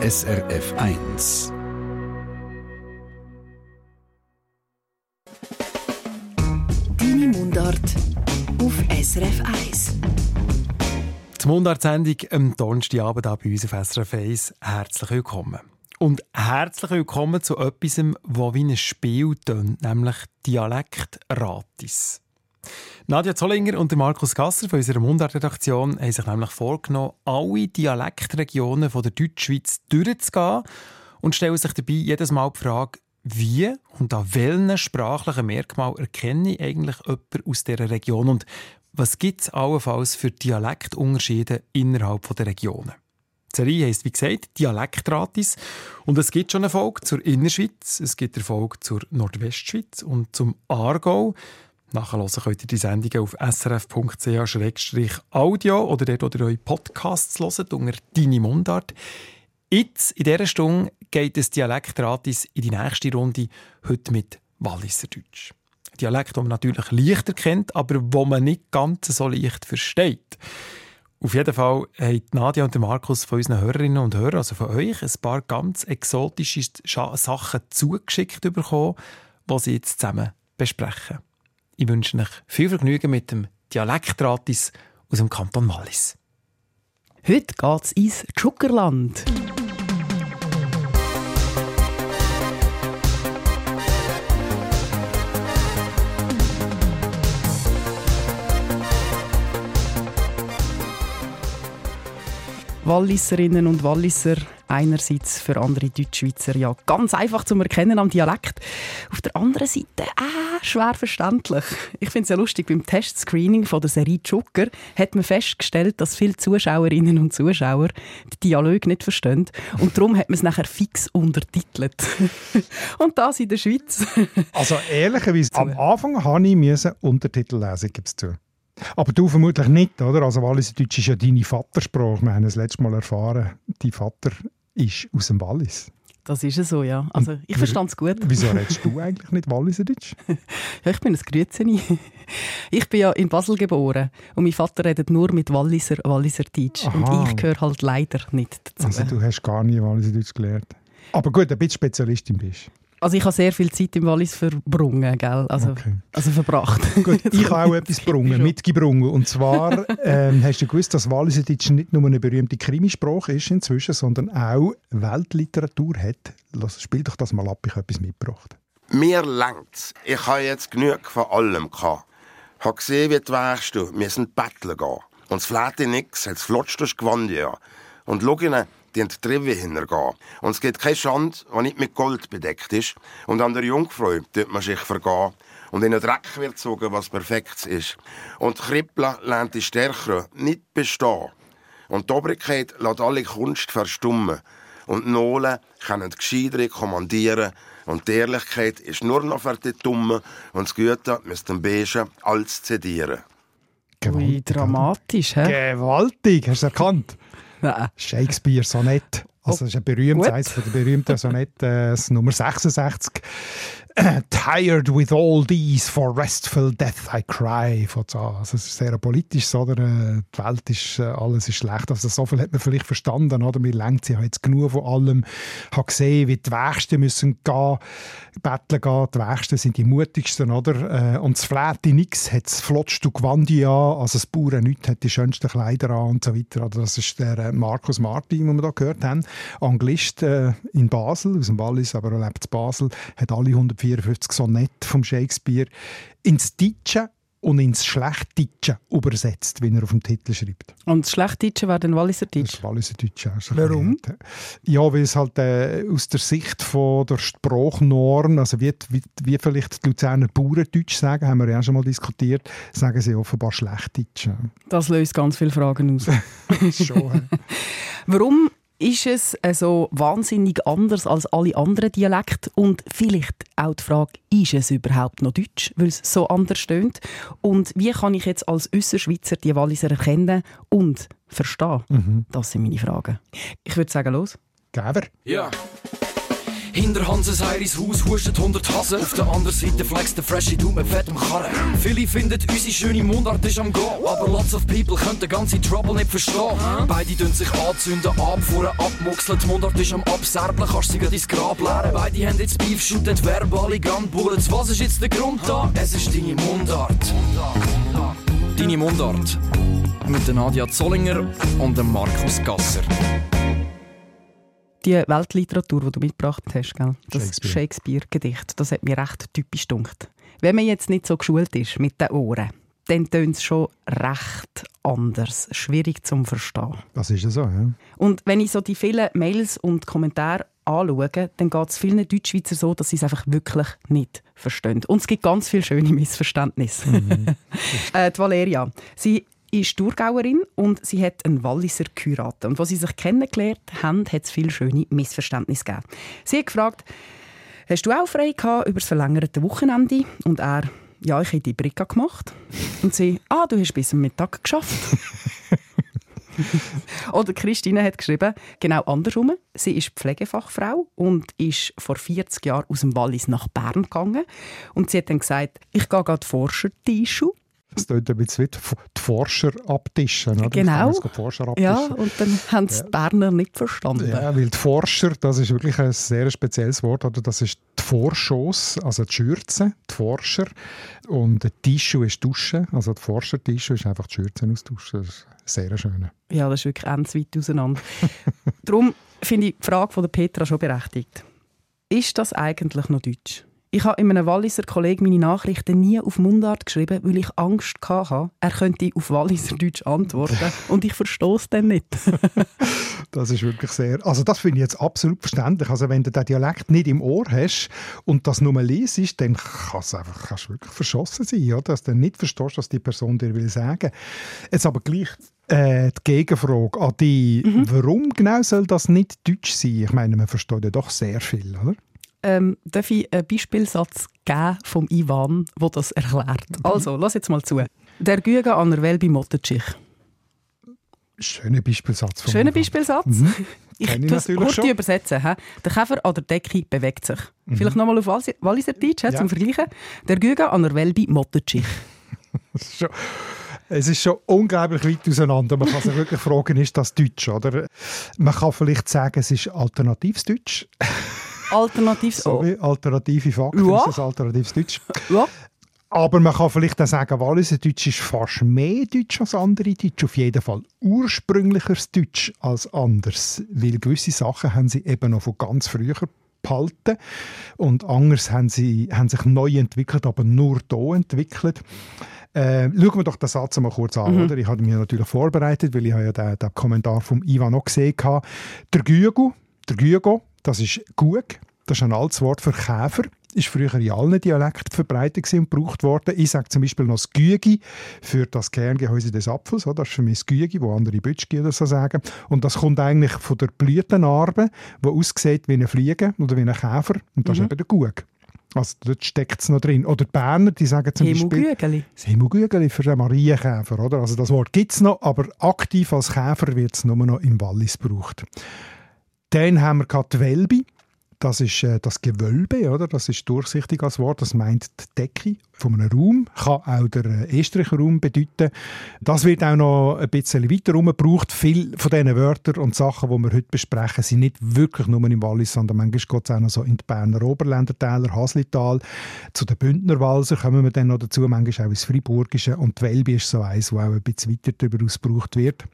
SRF 1. Deine Mundart auf SRF 1. Die Mundart-Sendung am Donnerstagabend hier bei uns auf SRF 1. Herzlich willkommen. Und herzlich willkommen zu etwas, das wie ein Spiel tönt, nämlich Dialekt Ratis. Nadja Zollinger und Markus Gasser von unserer Mundart-Redaktion haben sich nämlich vorgenommen, alle Dialektregionen der Deutschschweiz durchzugehen und stellen sich dabei jedes Mal die Frage, wie und an welchen sprachlichen Merkmal erkenne ich eigentlich jemanden aus dieser Region und was gibt es allenfalls für Dialektunterschiede innerhalb der Regionen? Die Serie heisst, wie gesagt, Dialektratis. Und es gibt schon eine Folge zur Innerschweiz, es gibt eine Folge zur Nordwestschweiz und zum Aargau. Nachhören könnt ihr die Sendungen auf srf.ch-audio oder dort, wo ihr eure Podcasts hört, unter «Deine Mundart». Jetzt, in dieser Stunde, geht es Dialektratis in die nächste Runde, heute mit Walliserdeutsch. Dialekt, den man natürlich leichter kennt, aber wo man nicht ganz so leicht versteht. Auf jeden Fall haben Nadia und Markus von unseren Hörerinnen und Hörern, also von euch, ein paar ganz exotische Sachen zugeschickt bekommen, die sie jetzt zusammen besprechen. Ich wünsche euch viel Vergnügen mit dem Dialektratis aus dem Kanton Wallis. Heute geht's ins Tschuckerland. Walliserinnen und Walliser einerseits für andere Deutschschweizer ja ganz einfach zu erkennen am Dialekt. Auf der anderen Seite äh, schwer verständlich. Ich finde es ja lustig, beim Testscreening von der Serie Joker hat man festgestellt, dass viele Zuschauerinnen und Zuschauer den Dialog nicht verstehen und darum hat man es nachher fix untertitelt. und das in der Schweiz. also ehrlicherweise, am Anfang habe ich Untertitel lesen, gibt es zu. Aber du vermutlich nicht, oder? Also Walliserdeutsch ist ja deine Vatersprache. Wir haben es letztes Mal erfahren, dein Vater ist aus dem Wallis. Das ist so, ja. Also, ich verstand es gut. Wieso redest du eigentlich nicht Walliserdeutsch? ja, ich bin ein Grützeni. Ich bin ja in Basel geboren und mein Vater redet nur mit Walliser Walliserdeutsch. Und ich gehöre halt leider nicht dazu. Also du hast gar nie Walliserdeutsch gelernt? Aber gut, ein bisschen Spezialistin bist also ich habe sehr viel Zeit im Wallis verbrungen, gell? Also, okay. also verbracht. Gut, ich habe auch etwas gebrungen, mitgebrungen. Und zwar ähm, hast du gewusst, dass Walliserdeutsch nicht nur eine berühmte Krimisprache ist inzwischen, sondern auch Weltliteratur hat. Lass, spiel doch das mal ab, ich habe etwas mitgebracht. Mir längt's. Ich habe jetzt genug von allem gehabt. Ich habe gesehen, wie du wärst du. Wir sind betteln gehen. Und es fläht nix, es flutscht durch Gewand, ja. Und schau ihnen, die in die Treppe hintergehen. Und es gibt keine Schande, die nicht mit Gold bedeckt ist. Und an der Jungfrau tut man sich vergehen. Und in den Dreck wird gezogen, was perfekt ist. Und die Krippel lernt die Stärkere nicht bestehen. Und die Obrigkeit lässt alle Kunst verstummen. Und die Nolen können die Gescheidere kommandieren. Und die Ehrlichkeit ist nur noch für die Dummen. Und das Gute müsste den Beigen als zedieren. Wie dramatisch, hä? Gewaltig, hast du es Shakespeare Sonett. Also das ist ein berühmtes, eines der berühmten Sonette, äh, das Nummer 66. Tired with all these, for restful death I cry. Also es ist sehr politisch, oder? Äh, die Welt ist, äh, alles ist schlecht. Also so viel hat man vielleicht verstanden, oder? Mir lenkt sie jetzt genug von allem. Ich habe gesehen, wie die Wächsten müssen gehen, betteln gehen. Die Wächsten sind die mutigsten, oder? Äh, und das Fläte nix hat das flottste Gewand an, also das Bauern nichts hat die schönsten Kleider an und so weiter. Also das ist der Markus Martin, den wir da gehört haben. Anglist in Basel, aus dem Wallis, aber er lebt in Basel, hat alle 140 54 Sonette vom Shakespeare ins Deutsche und ins Schlechtdeutsche übersetzt, wie er auf dem Titel schreibt. Und das Schlechtdeutsche wäre dann Walliserdeutsch? Das Walliserdeutsch, also Warum? Ja, weil es halt äh, aus der Sicht von der Sprachnorm, also wie, wie, wie vielleicht die Luzerner Bauerndeutsch sagen, haben wir ja auch schon mal diskutiert, sagen sie offenbar Schlechtdeutsch. Das löst ganz viele Fragen aus. schon. Warum ist es also wahnsinnig anders als alle anderen Dialekte? Und vielleicht auch die Frage, ist es überhaupt noch Deutsch, weil es so anders stöhnt? Und wie kann ich jetzt als Össerschweizer die Walliser erkennen und verstehen? Mhm. Das sind meine Fragen. Ich würde sagen, los. Geber. Ja. Hinter Hanses Heiris Haus huschen 100 Hasen. Auf der anderen Seite flex der freshe Du mit fettem Karren. Viele finden, unsere schöne Mundart ist am Go. Aber lots of people können den ganzen Trouble nicht verstehen. Beide dünn sich anzünden, abfuhren, abmuxeln. Die Mundart ist am Abserblen, kannst sie ins Grab leeren. Beide haben jetzt Beef, shooten verbale Gunbullets. Was ist jetzt der Grund da? Es ist deine Mundart. Deine Mundart. Mit Nadia Zollinger und Markus Gasser die Weltliteratur, die du mitgebracht hast, gell? das Shakespeare-Gedicht, das hat mir recht typisch gedunkt. Wenn man jetzt nicht so geschult ist mit den Ohren, dann tönt es schon recht anders, schwierig zum Verstehen. Das ist ja so, ja. Und wenn ich so die vielen Mails und Kommentare anschaue, dann geht es vielen Deutschschweizer so, dass sie es einfach wirklich nicht verstehen. Und es gibt ganz viele schöne Missverständnisse. Mhm. äh, die Valeria, sie ist Thurgauerin und sie hat einen Walliser geheiratet. Und als sie sich kennengelernt haben, hat es viele schöne Missverständnisse gegeben. Sie hat gefragt, hast du auch frei gehabt über das verlängerte Wochenende? Und er, ja, ich habe die Bricka gemacht. Und sie, ah, du hast bis am Mittag geschafft. Oder Christine hat geschrieben, genau andersrum. Sie ist Pflegefachfrau und ist vor 40 Jahren aus dem Wallis nach Bern gegangen. Und sie hat dann gesagt, ich gehe gerade Forscher-Tischu das klingt ein bisschen wie die Forscher abtischen. Oder? Genau. Forscher abtischen. Ja, und dann haben es ja. die Berner nicht verstanden. Ja, weil die Forscher, das ist wirklich ein sehr spezielles Wort. Oder? Das ist die Vorschoss, also die Schürze, die Forscher. Und die Tischu ist Dusche. Also die Forscher-Tischu ist einfach die Schürze austauschen. Das ist sehr schön. Ja, das ist wirklich ganz weit auseinander. Darum finde ich die Frage von der Petra schon berechtigt. Ist das eigentlich noch Deutsch? Ich habe in einem Walliser Kollegen meine Nachrichten nie auf Mundart geschrieben, weil ich Angst hatte, er könnte auf Walliser Deutsch antworten und ich verstehe es dann nicht. das ist wirklich sehr, also das finde ich jetzt absolut verständlich. Also wenn du den Dialekt nicht im Ohr hast und das nur liest, dann kannst du einfach kannst wirklich verschossen sein, oder? dass du nicht verstehst, was die Person dir will sagen. Jetzt aber gleich äh, die Gegenfrage an dich, mhm. warum genau soll das nicht Deutsch sein? Ich meine, man versteht ja doch sehr viel, oder? Ähm, darf ich einen Beispielsatz geben vom Ivan, der das erklärt. Also, lass jetzt mal zu. Der Güge an der Welbi Mottetschich. Schöner Beispielsatz. Von Schöner Beispielsatz. Mhm. Ich es kurz übersetzen. He? Der Käfer an der Decke bewegt sich. Mhm. Vielleicht nochmal auf Walliser Deutsch ja. zum Vergleichen. Der Güge an der Welbi Mottetschich. Es ist schon unglaublich weit auseinander. Man kann sich wirklich fragen, ist das Deutsch? Oder? Man kann vielleicht sagen, es ist alternatives Deutsch. Alternatives Sorry, alternative Fakten ja. ist das alternatives Deutsch. Ja. Aber man kann vielleicht auch sagen, Walliser Deutsch ist fast mehr Deutsch als andere Deutsch. Auf jeden Fall ursprünglicheres Deutsch als anders. Weil gewisse Sachen haben sie eben noch von ganz früher behalten. Und anders haben sie haben sich neu entwickelt, aber nur hier entwickelt. Äh, schauen wir doch den Satz mal kurz an. Mhm. Oder? Ich habe mich natürlich vorbereitet, weil ich ja den, den Kommentar vom Ivan noch gesehen habe. Der Gügo, der Gügo das ist Gug, das ist ein altes Wort für Käfer. Ist früher in allen Dialekten verbreitet und gebraucht worden. Ich sage zum Beispiel noch das Gügi für das Kerngehäuse des Apfels. Das ist für mich das Gügi, wo andere Bütschgi oder so sagen. Und das kommt eigentlich von der Blütenarbe, die aussieht wie eine Fliege oder wie ein Käfer. Und das mhm. ist eben der Gug. Also dort steckt es noch drin. Oder die Berner, die sagen zum Beispiel... Das Hemugügeli für den Marienkäfer. Oder? Also das Wort gibt es noch, aber aktiv als Käfer wird es nur noch im Wallis gebraucht. Dann haben wir die Welbi. Das ist äh, das Gewölbe, oder? Das ist durchsichtig als Wort. Das meint die Decke von einem Raum. Kann auch der äh, estrich Raum bedeuten. Das wird auch noch ein bisschen weiter gebraucht. Viele von diesen Wörtern und Sachen, die wir heute besprechen, sind nicht wirklich nur im Wallis, sondern manchmal geht es auch noch so in die Berner Oberländertäler, Haslital. Zu den Bündner Walser kommen wir dann noch dazu, manchmal auch ins Friburgische. Und die Welbi ist so eins, wo auch ein bisschen weiter darüber ausgebraucht wird.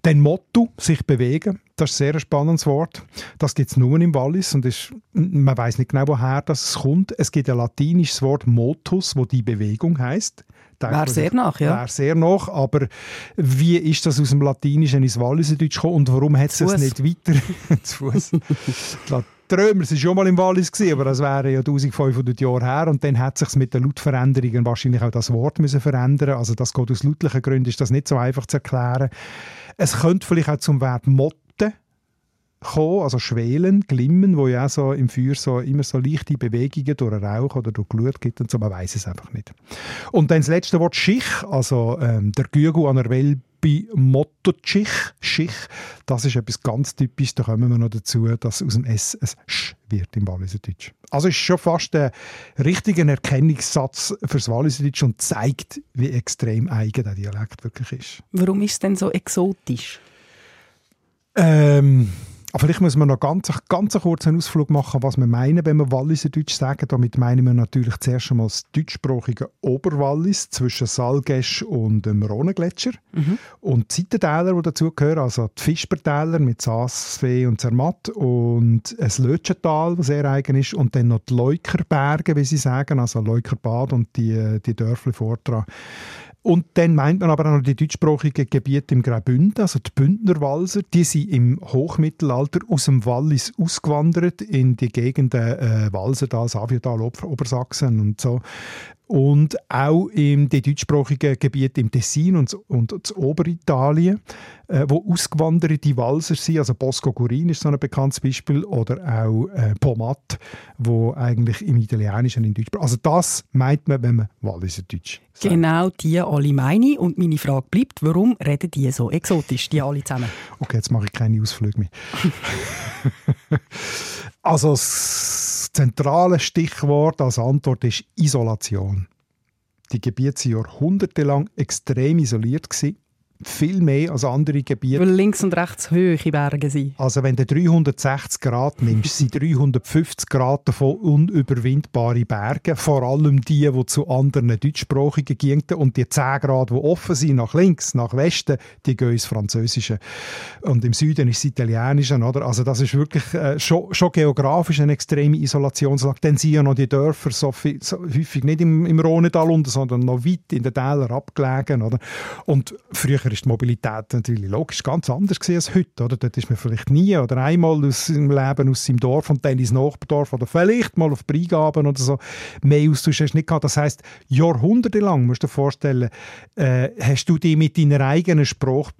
Dann Motto, sich bewegen. Das ist ein sehr spannendes Wort. Das gibt es nur im Wallis und ist, man weiß nicht genau, woher das kommt. Es gibt ein latinisches Wort Motus, wo die Bewegung heißt. Wäre sehr nach, ja. Wäre sehr nach, aber wie ist das aus dem Latinischen ins Walliserdeutsch gekommen und warum hat es nicht weiter... zu Fuß. Die Römer waren schon mal im Wallis, aber das wäre ja 1500 Jahre her und dann hat sich mit den Lautveränderungen wahrscheinlich auch das Wort müssen verändern. Also das geht aus lautlichen Gründen, ist das nicht so einfach zu erklären. Es könnte vielleicht auch zum Wert Motto gekommen, also Schwelen, Glimmen, wo ja auch so im Feuer so immer so leichte Bewegungen durch den Rauch oder durch Glut gibt und so, man weiß es einfach nicht. Und dann das letzte Wort Schich, also ähm, der Gügel an der bei Motto-Schich, Schich, das ist etwas ganz typisches, da kommen wir noch dazu, dass aus dem S ein Sch wird im Walliserdeutsch. Also ist schon fast ein richtiger Erkennungssatz fürs Walliserdeutsch und zeigt, wie extrem eigen der Dialekt wirklich ist. Warum ist es denn so exotisch? Ähm, Vielleicht muss man noch ganz, ganz einen kurzen Ausflug machen, was wir meinen, wenn wir Walliserdeutsch sagen. Damit meinen wir natürlich zuerst einmal das deutschsprachige Oberwallis zwischen Salgesch und dem Rhonegletscher. Mhm. Und die Seitentäler, die dazugehören, also die Fischbertäler mit Saasfee und Zermatt und ein Lötschental, das sehr eigen ist, und dann noch die Leukerberge, wie sie sagen, also Leukerbad und die, die Dörfli vordran. Und dann meint man aber auch noch die deutschsprachigen Gebiete im Graubünden, also die Bündner Walser, die sind im Hochmittelalter aus dem Wallis ausgewandert in die Gegenden äh, Walsertal, Saviotal, Obersachsen und so und auch in den deutschsprachigen Gebieten im Tessin und, und das Oberitalien, äh, wo ausgewanderte Walser sind, also Bosco Gurin ist so ein bekanntes Beispiel, oder auch äh, Pomat, wo eigentlich im Italienischen in Deutsch. Also das meint man, wenn man Walliser Deutsch sagt. Genau, die alle meine und meine Frage bleibt, warum reden die so exotisch, die alle zusammen? Okay, jetzt mache ich keine Ausflüge mehr. also das zentrale Stichwort als Antwort ist Isolation. Die Gebiete waren jahrhundertelang extrem isoliert. Viel mehr als andere Gebiete. Weil links und rechts hohe Berge sind. Also wenn du 360 Grad nimmst, sind 350 Grad davon unüberwindbare Berge. Vor allem die, die zu anderen deutschsprachigen gingen. Und die 10 Grad, die offen sind, nach links, nach Westen, die gehen ins Französische. Und im Süden ist es Italienische. Oder? Also das ist wirklich äh, schon, schon geografisch eine extreme Isolationslage. Dann sind ja noch die Dörfer so, viel, so häufig nicht im, im Rhonetal unten, sondern noch weit in den Tälern abgelegen. Oder? Und früher früher ist die Mobilität natürlich logisch ganz anders als heute. Oder? Dort ist man vielleicht nie oder einmal aus seinem Leben aus seinem Dorf und dann ins Nachbardorf oder vielleicht mal auf Breigaben oder so mehr Austausch hast nicht gehabt. Das heisst, jahrhundertelang, musst du dir vorstellen, äh, hast du dich mit deiner eigenen Sprache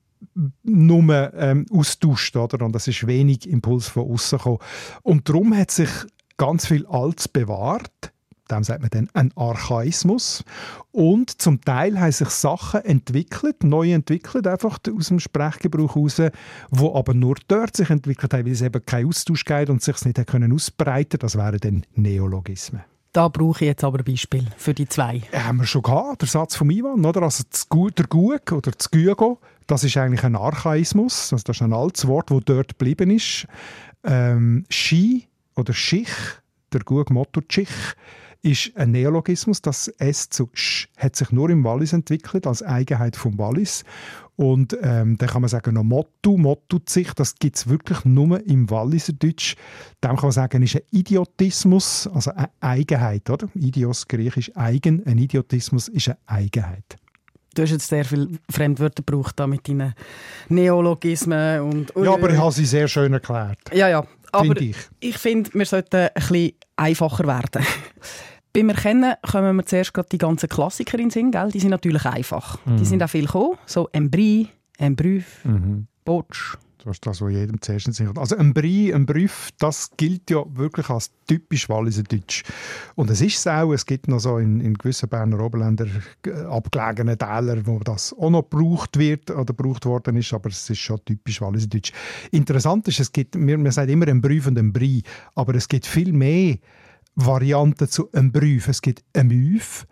nur ähm, austauscht, oder? Und es ist wenig Impuls von außen gekommen. Und darum hat sich ganz viel Altes bewahrt dem sagt man dann ein Archaismus. Und zum Teil haben sich Sachen entwickelt, neu entwickelt, einfach aus dem Sprechgebrauch heraus, wo aber nur dort sich entwickelt haben, weil es eben keinen Austausch gab und sich nicht können ausbreiten Das wären dann Neologismen. Da brauche ich jetzt aber ein Beispiel für die zwei. Ja, haben wir schon gehabt, der Satz von Ivan, oder? Also der Gug oder das Gügo, das ist eigentlich ein Archaismus, also das ist ein altes Wort, das dort geblieben ist. Ähm, Ski oder Schich, der Gug Motto Schich, ist ein Neologismus. Das S zu Sch hat sich nur im Wallis entwickelt, als Eigenheit vom Wallis. Und ähm, dann kann man sagen, noch Motto, Motto sich, das gibt es wirklich nur im Walliser Deutsch. Dem kann man sagen, ist ein Idiotismus, also eine Eigenheit, oder? Idios, griechisch eigen, ein Idiotismus ist eine Eigenheit. Du hast jetzt sehr viele Fremdwörter gebraucht da mit deinen Neologismen und... Ja, aber ich habe sie sehr schön erklärt. Ja, ja. Aber find ich, ich finde, wir sollten ein bisschen einfacher werden. Beim Erkennen kommen wir zuerst gerade die ganzen Klassiker in den Sinn, gell? Die sind natürlich einfach. Mhm. Die sind auch viel gekommen. So Embry, Embrüf, mhm. Botsch. Das ist das, was jedem zuerst in Also ein Brie, ein Brief, das gilt ja wirklich als typisch Walliser Deutsch. Und es ist es auch, es gibt noch so in, in gewissen Berner Oberländer äh, abgelegene Täler, wo das auch noch gebraucht wird oder gebraucht worden ist, aber es ist schon typisch Walliser Deutsch. Interessant ist, es gibt, man, man sagt immer ein Brief und ein Brie, aber es gibt viel mehr Varianten zu einem Brief. Es gibt ein Müf,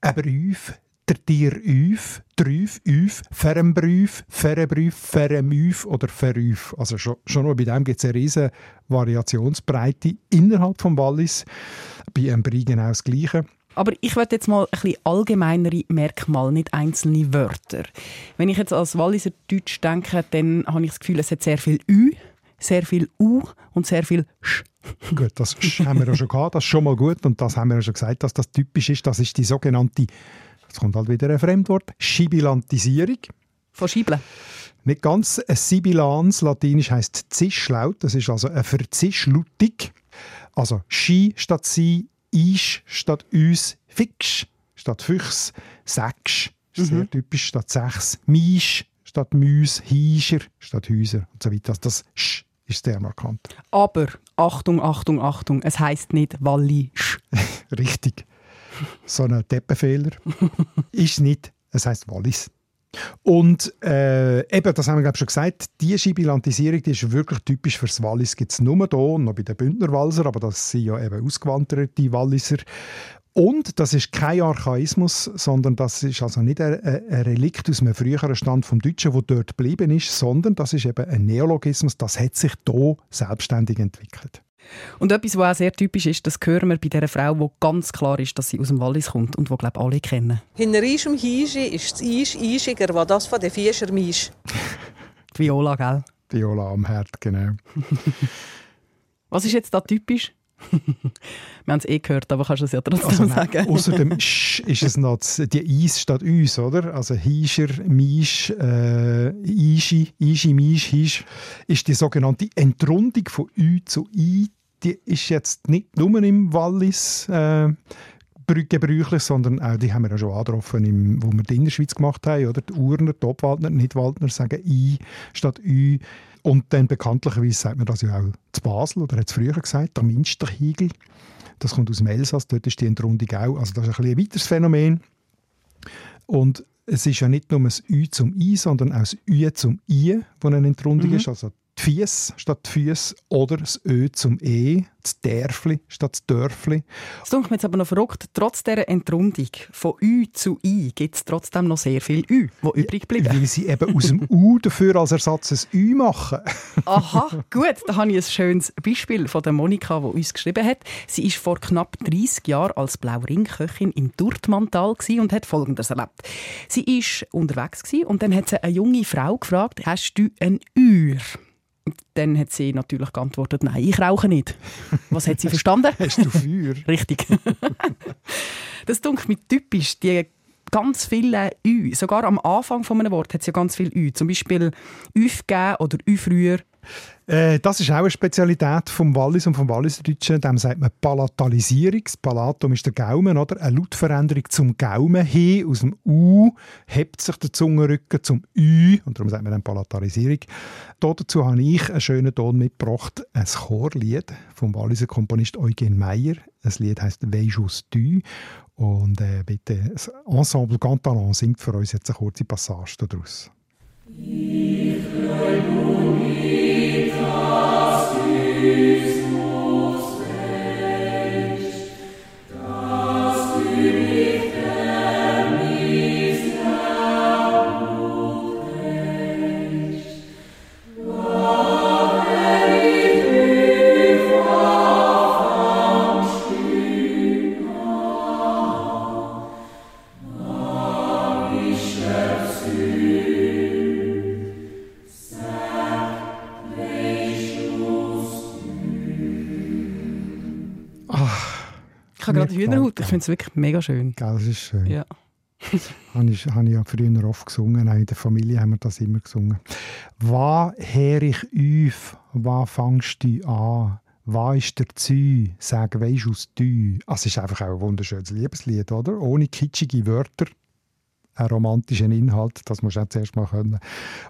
ein Brief, der Tier Üf, Trüf, Üf, Ferrenbrief, Ferrenbrief, Ferrenmüf oder Ferrüf. Also schon, schon nur bei dem gibt es eine riesige Variationsbreite innerhalb des Wallis. Bei einem Brie genau das Gleiche. Aber ich möchte jetzt mal ein bisschen allgemeinere Merkmale, nicht einzelne Wörter. Wenn ich jetzt als Walliser Deutsch denke, dann habe ich das Gefühl, es hat sehr viel Ü, sehr viel U und sehr viel Sch. Gut, das haben wir ja schon gehabt, das ist schon mal gut und das haben wir ja schon gesagt, dass das typisch ist. Das ist die sogenannte, jetzt kommt halt wieder ein Fremdwort, Schibilantisierung. Von Schibeln? Nicht ganz. Sibilans, latinisch heißt Zischlaut, das ist also eine Verzischlutung. Also Schi statt Sie, Isch statt Üs, Fix statt Füchs, Säcksch, mhm. sehr typisch, statt Sechs, Misch statt Müs, Hiescher statt Häuser und so weiter. Also das Sch ist sehr markant. Aber, Achtung, Achtung, Achtung, es heißt nicht Wallisch. Richtig. So ein Deppenfehler. ist nicht, es heißt Wallis. Und äh, eben, das haben wir glaube schon gesagt, die Schibilantisierung die ist wirklich typisch für das Wallis. Gibt es nur hier, noch bei den Bündnerwalser, aber das sind ja eben ausgewanderte Walliser. Und das ist kein Archaismus, sondern das ist also nicht ein, ein Relikt aus einem früheren Stand vom Deutschen, wo dort geblieben ist, sondern das ist eben ein Neologismus, das hat sich hier selbstständig entwickelt. Und etwas, was auch sehr typisch ist, das hören wir bei dieser Frau, wo ganz klar ist, dass sie aus dem Wallis kommt und wo glaube alle kennen. Hinter ischem Hieschi ist das Isch Ischiger, was das von den Fischer Misch. Viola, gell? Viola am Herd, genau. was ist jetzt da typisch? Wir haben es eh gehört, aber kannst du es ja trotzdem also, sagen. Außer dem Sch ist es noch die Eis statt uns, oder? Also Hischer, Misch, äh, Ischi, Ischi, Misch, Hisch ist die sogenannte Entrundung von Ü zu I. Die ist jetzt nicht nur im Wallis äh, gebräuchlich, sondern auch die haben wir ja schon angetroffen, im, wo wir die Innerschweiz gemacht haben. Oder? Die Urner, die Obwaldner, Nicht-Waldner sagen I statt Ü. Und dann bekanntlicherweise sagt man das ja auch zu Basel, oder hat es früher gesagt, der Minsterhigel. Das kommt aus dem Elsass, dort ist die Entrundung auch. Also das ist ein, ein weiteres Phänomen. Und es ist ja nicht nur das Ü zum I, sondern auch das Ü zum I, wo eine Entrundung mhm. ist. Also die Fies statt Füße oder das Ö zum E, das Därfli statt das Dörfli. Das tut mir jetzt aber noch verrückt. Trotz dieser Entrundung von Ü zu I gibt es trotzdem noch sehr viel Ü, die übrig bleiben. Weil sie eben aus dem U dafür als Ersatz ein Ü machen. Aha, gut. Da habe ich ein schönes Beispiel von der Monika, die uns geschrieben hat. Sie war vor knapp 30 Jahren als Blauringköchin im Durtmantal und hat Folgendes erlebt. Sie war unterwegs und dann hat sie eine junge Frau gefragt, hast du ein Ür? Dann hat sie natürlich geantwortet, nein, ich rauche nicht. Was hat sie verstanden? Hast du Feuer? Richtig. das dunkelt mir typisch, die ganz viele Ü. Sogar am Anfang von einem Wort hat es ja ganz viele Ü. Zum Beispiel Üf geben oder Ü früher. Äh, das ist auch eine Spezialität vom Wallis und vom Walliserdeutschen. Dem sagt man Palatalisierung. Das Palatum ist der Gaumen, oder? Eine Lautveränderung zum Gaumen hin. Aus dem U hebt sich der Zungenrücken zum Ü. Und darum sagt man dann Palatalisierung. Dazu habe ich einen schönen Ton mitgebracht. Ein Chorlied vom Walliser Komponist Eugen Meyer. Das Lied heißt «Veijus du». Und äh, bitte, das Ensemble Cantalon singt für uns jetzt eine kurze Passage daraus. Ich habe gerade Hühnerhaut. Ich finde es wirklich mega schön. Gell, das ist schön. Ja. habe ich, habe ich ja früher oft gesungen. Auch in der Familie haben wir das immer gesungen. «Was her ich auf, was fangst du an?» «Was ist der Zü? Sag, weisst aus du?» Also, es ist einfach auch ein wunderschönes Liebeslied, oder? Ohne kitschige Wörter einen romantischen Inhalt, das musst du auch zuerst mal können.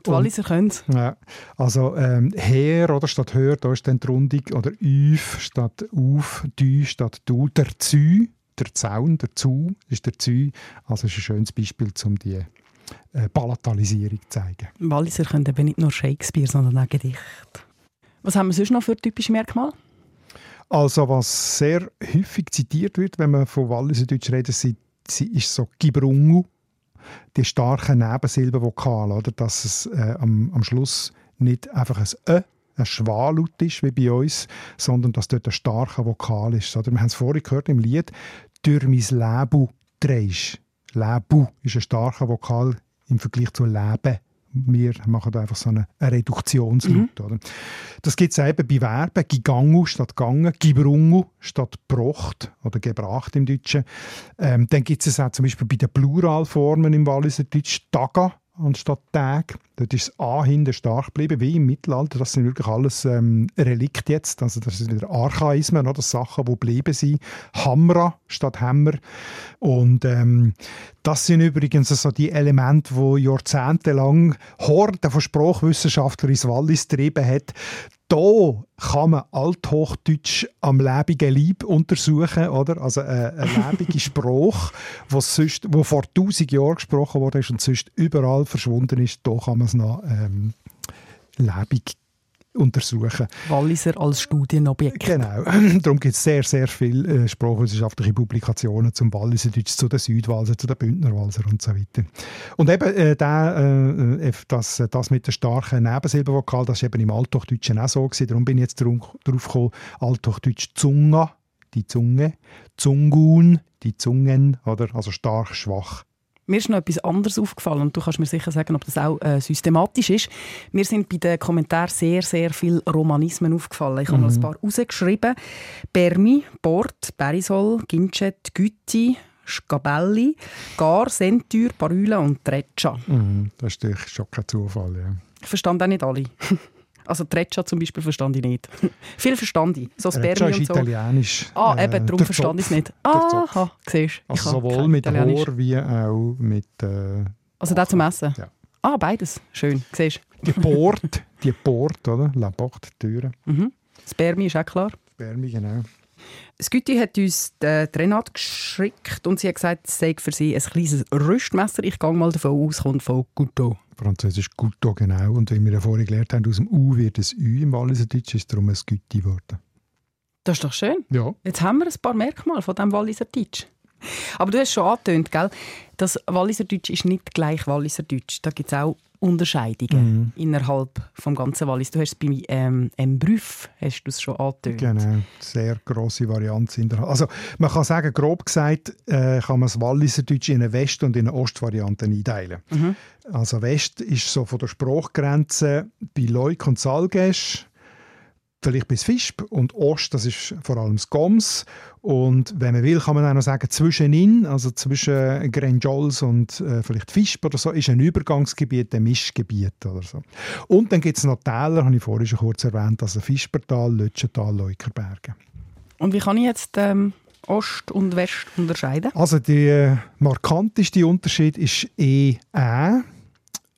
Die Walliser können es. Ja, also ähm, «her» oder statt «hör», da ist dann die Rundung, oder «üf» statt «auf», «du» statt «du», der «zü», der Zaun, der «zu» ist der «zü», also ist ein schönes Beispiel, um die äh, Palatalisierung zu zeigen. Walliser können eben nicht nur Shakespeare, sondern auch Gedichte. Was haben wir sonst noch für typische Merkmale? Also was sehr häufig zitiert wird, wenn man von Walliser Deutsch redet, ist so «gibrungu», die starken Nebensilbenvokale, oder? dass es äh, am, am Schluss nicht einfach ein Ö, ein Schwallaut ist, wie bei uns, sondern dass dort ein starker Vokal ist. Oder? Wir haben es vorhin gehört im Lied, «Durch mein Leben drehst». «Lebu» ist ein starker Vokal im Vergleich zu «Leben» wir machen einfach so eine, eine Reduktionslaut. Mhm. Oder? Das gibt es eben bei Verben, gigangu statt gangen, gibrungu statt brocht oder gebracht im Deutschen. Ähm, dann gibt es auch zum Beispiel bei den Pluralformen im Walliser Deutsch «taga» anstatt «tag». Dort ist das A hinten stark geblieben, wie im Mittelalter. Das sind wirklich alles ähm, Relikte jetzt. Also das sind wieder Archaismen oder Sachen, die geblieben sind. «Hamra» statt Hammer. Und ähm, das sind übrigens so die Elemente, wo jahrzehntelang Horden von Sprachwissenschaftlern ins Wallis getrieben hat. Da kann man Althochdeutsch am lebenden Leib untersuchen, oder? Also äh, ein lebendiger Spruch, sonst, wo vor tausend Jahren gesprochen wurde und sonst überall verschwunden ist. Da kann man es noch ähm, lebendig untersuchen. Walliser als Studienobjekt. Genau. Darum gibt es sehr, sehr viele äh, sprachwissenschaftliche Publikationen zum Walliserdeutsch, zu den Südwalser, zu den Bündnerwalser und so weiter. Und eben äh, der, äh, äh das, das mit der starken Nebensilbenvokal, das war eben im Althochdeutschen auch so. Gewesen. Darum bin ich jetzt drauf gekommen, Althochdeutsch Zunga, die Zunge, Zungun, die Zungen, oder? also stark, schwach. Mir ist noch etwas anderes aufgefallen und du kannst mir sicher sagen, ob das auch äh, systematisch ist. Mir sind bei den Kommentaren sehr, sehr viele Romanismen aufgefallen. Ich habe mhm. mal ein paar rausgeschrieben. Bermi, Bord, Berisol, Gincet, Gütti, Scabelli, Gar, Sentür, Parüle und Treccia. Mhm, das ist schon kein Zufall. Ja. Ich verstand auch nicht alle. Also Treccia zum Beispiel verstand ich nicht. Viel verstand ich. So Spermi und so. italienisch. Ah, äh, eben, darum verstand ich es nicht. Aha, siehst du. Also sowohl mit Rohr wie auch mit... Äh, also das zum Essen? Ja. Ah, beides. Schön, siehst du. Die Port, die Port, oder? La Porte, Türe. Mhm. Spermi ist auch klar. Spermi, genau. Skütti hat uns den Renat geschickt und sie hat gesagt, es sei für sie ein kleines Rüstmesser. Ich gehe mal davon aus, kommt von Couteau. Französisch Couteau, genau. Und wie wir ja vorhin gelernt haben, aus dem U wird ein Ü im Walliserdeutsch, ist darum ein Skütti geworden. Das ist doch schön. Ja. Jetzt haben wir ein paar Merkmale von diesem Walliserdeutsch. Aber du hast schon angetönt, gell? das Walliserdeutsch ist nicht gleich Walliserdeutsch. Da gibt es auch Unterscheidungen mhm. innerhalb des ganzen Wallis. Du hast es bei ähm, Embrüff hast du es schon angetönt. Genau, sehr grosse Varianz. Also man kann sagen, grob gesagt, äh, kann man das Walliserdeutsch in eine West- und in eine Ostvariante einteilen. Mhm. Also West ist so von der Sprachgrenze bei Leuk und Salgesch vielleicht bis Fischb und Ost, das ist vor allem das Goms. Und wenn man will, kann man auch noch sagen, zwischenin, also zwischen Grenjols und äh, vielleicht Fischb oder so, ist ein Übergangsgebiet, ein Mischgebiet oder so. Und dann gibt es noch Täler, habe ich vorhin schon kurz erwähnt, also Fischbertal, Lötschental, Leukerberge. Und wie kann ich jetzt ähm, Ost und West unterscheiden? Also der markanteste Unterschied ist E, Ä.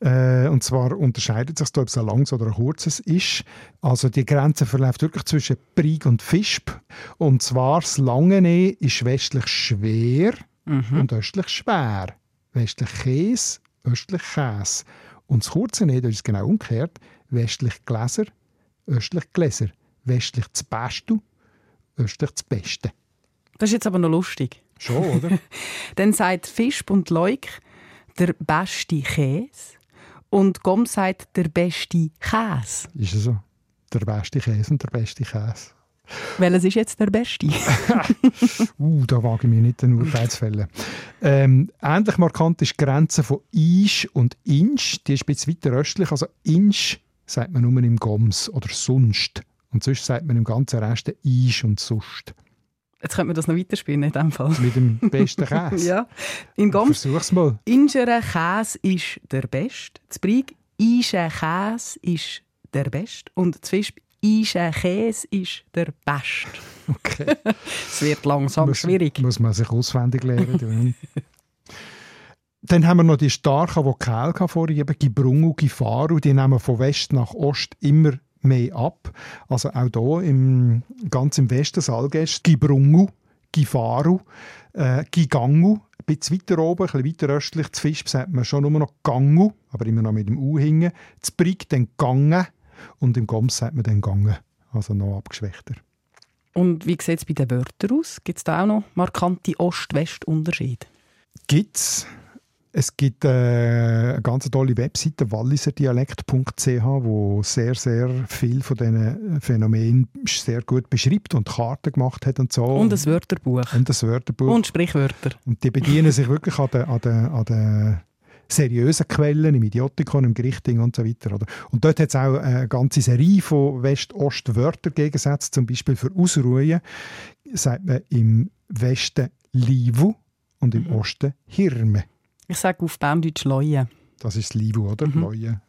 Äh, und zwar unterscheidet sich, ob es ein langes oder ein kurzes ist. Also die Grenze verläuft wirklich zwischen Brig und Fischb. Und zwar das lange E ist westlich schwer mhm. und östlich schwer. Westlich Käse, östlich Käse. Und das kurze E, das ist genau umgekehrt. Westlich Gläser, östlich Gläser. Westlich das Beste, östlich das Beste. Das ist jetzt aber noch lustig. Schon, oder? Dann sagt Fischb und Leuk der beste Käse und Gom sagt, der beste Käse. Ist es so? Der beste Käse und der beste Käse. Welches ist jetzt der beste? uh, da wage ich mich nicht den Urteil zu fällen. Ähm, ähnlich markant ist die Grenze von Inch und Inch. Die ist ein bisschen weiter östlich. Also Inch sagt man nur im Goms oder sonst. Und sonst sagt man im ganzen Rest Inch und sonst. Jetzt könnte man das noch weiterspielen in dem Fall. Mit dem besten Käse? ja. In Goms. Versuch's mal. Inscherer Käse ist der beste. Das Brig Ische Käse ist der beste. Und Zwisp Ische Käse ist der beste. Okay. es wird langsam muss, schwierig. Muss man sich auswendig lernen. Dann haben wir noch die starken Vokale vorhin, Gibrungu, Gifaru, die nehmen von West nach Ost immer mehr ab. Also auch hier im, ganz im Westen Salgesch, Gibrungu, Gifaru, äh, Gigangu, ein bisschen weiter oben, ein bisschen weiter östlich, zu Fisch sagt man schon nur noch Gangu, aber immer noch mit dem U hingen. Zu Brig dann Gange und im Goms sagt man dann Gange, also noch abgeschwächter. Und wie sieht es bei den Wörtern aus? Gibt es da auch noch markante Ost-West-Unterschiede? Gibt es. Es gibt äh, eine ganz tolle Webseite, walliserdialekt.ch, wo sehr, sehr viel von diesen Phänomenen sehr gut beschreibt und Karten gemacht hat und so. Und ein Wörterbuch. Und ein Wörterbuch. Und Sprichwörter. Und die bedienen sich wirklich an den, an den, an den seriösen Quellen, im Idiotikon, im Gerichting und so weiter. Oder? Und dort hat es auch eine ganze Serie von West-Ost-Wörter gegensetzt, zum Beispiel für Ausruhen sagt man im Westen Livu und im mhm. Osten Hirme. Ich sage auf Berndeutsch Leue. Das ist das Livu, oder? Mhm. Leue.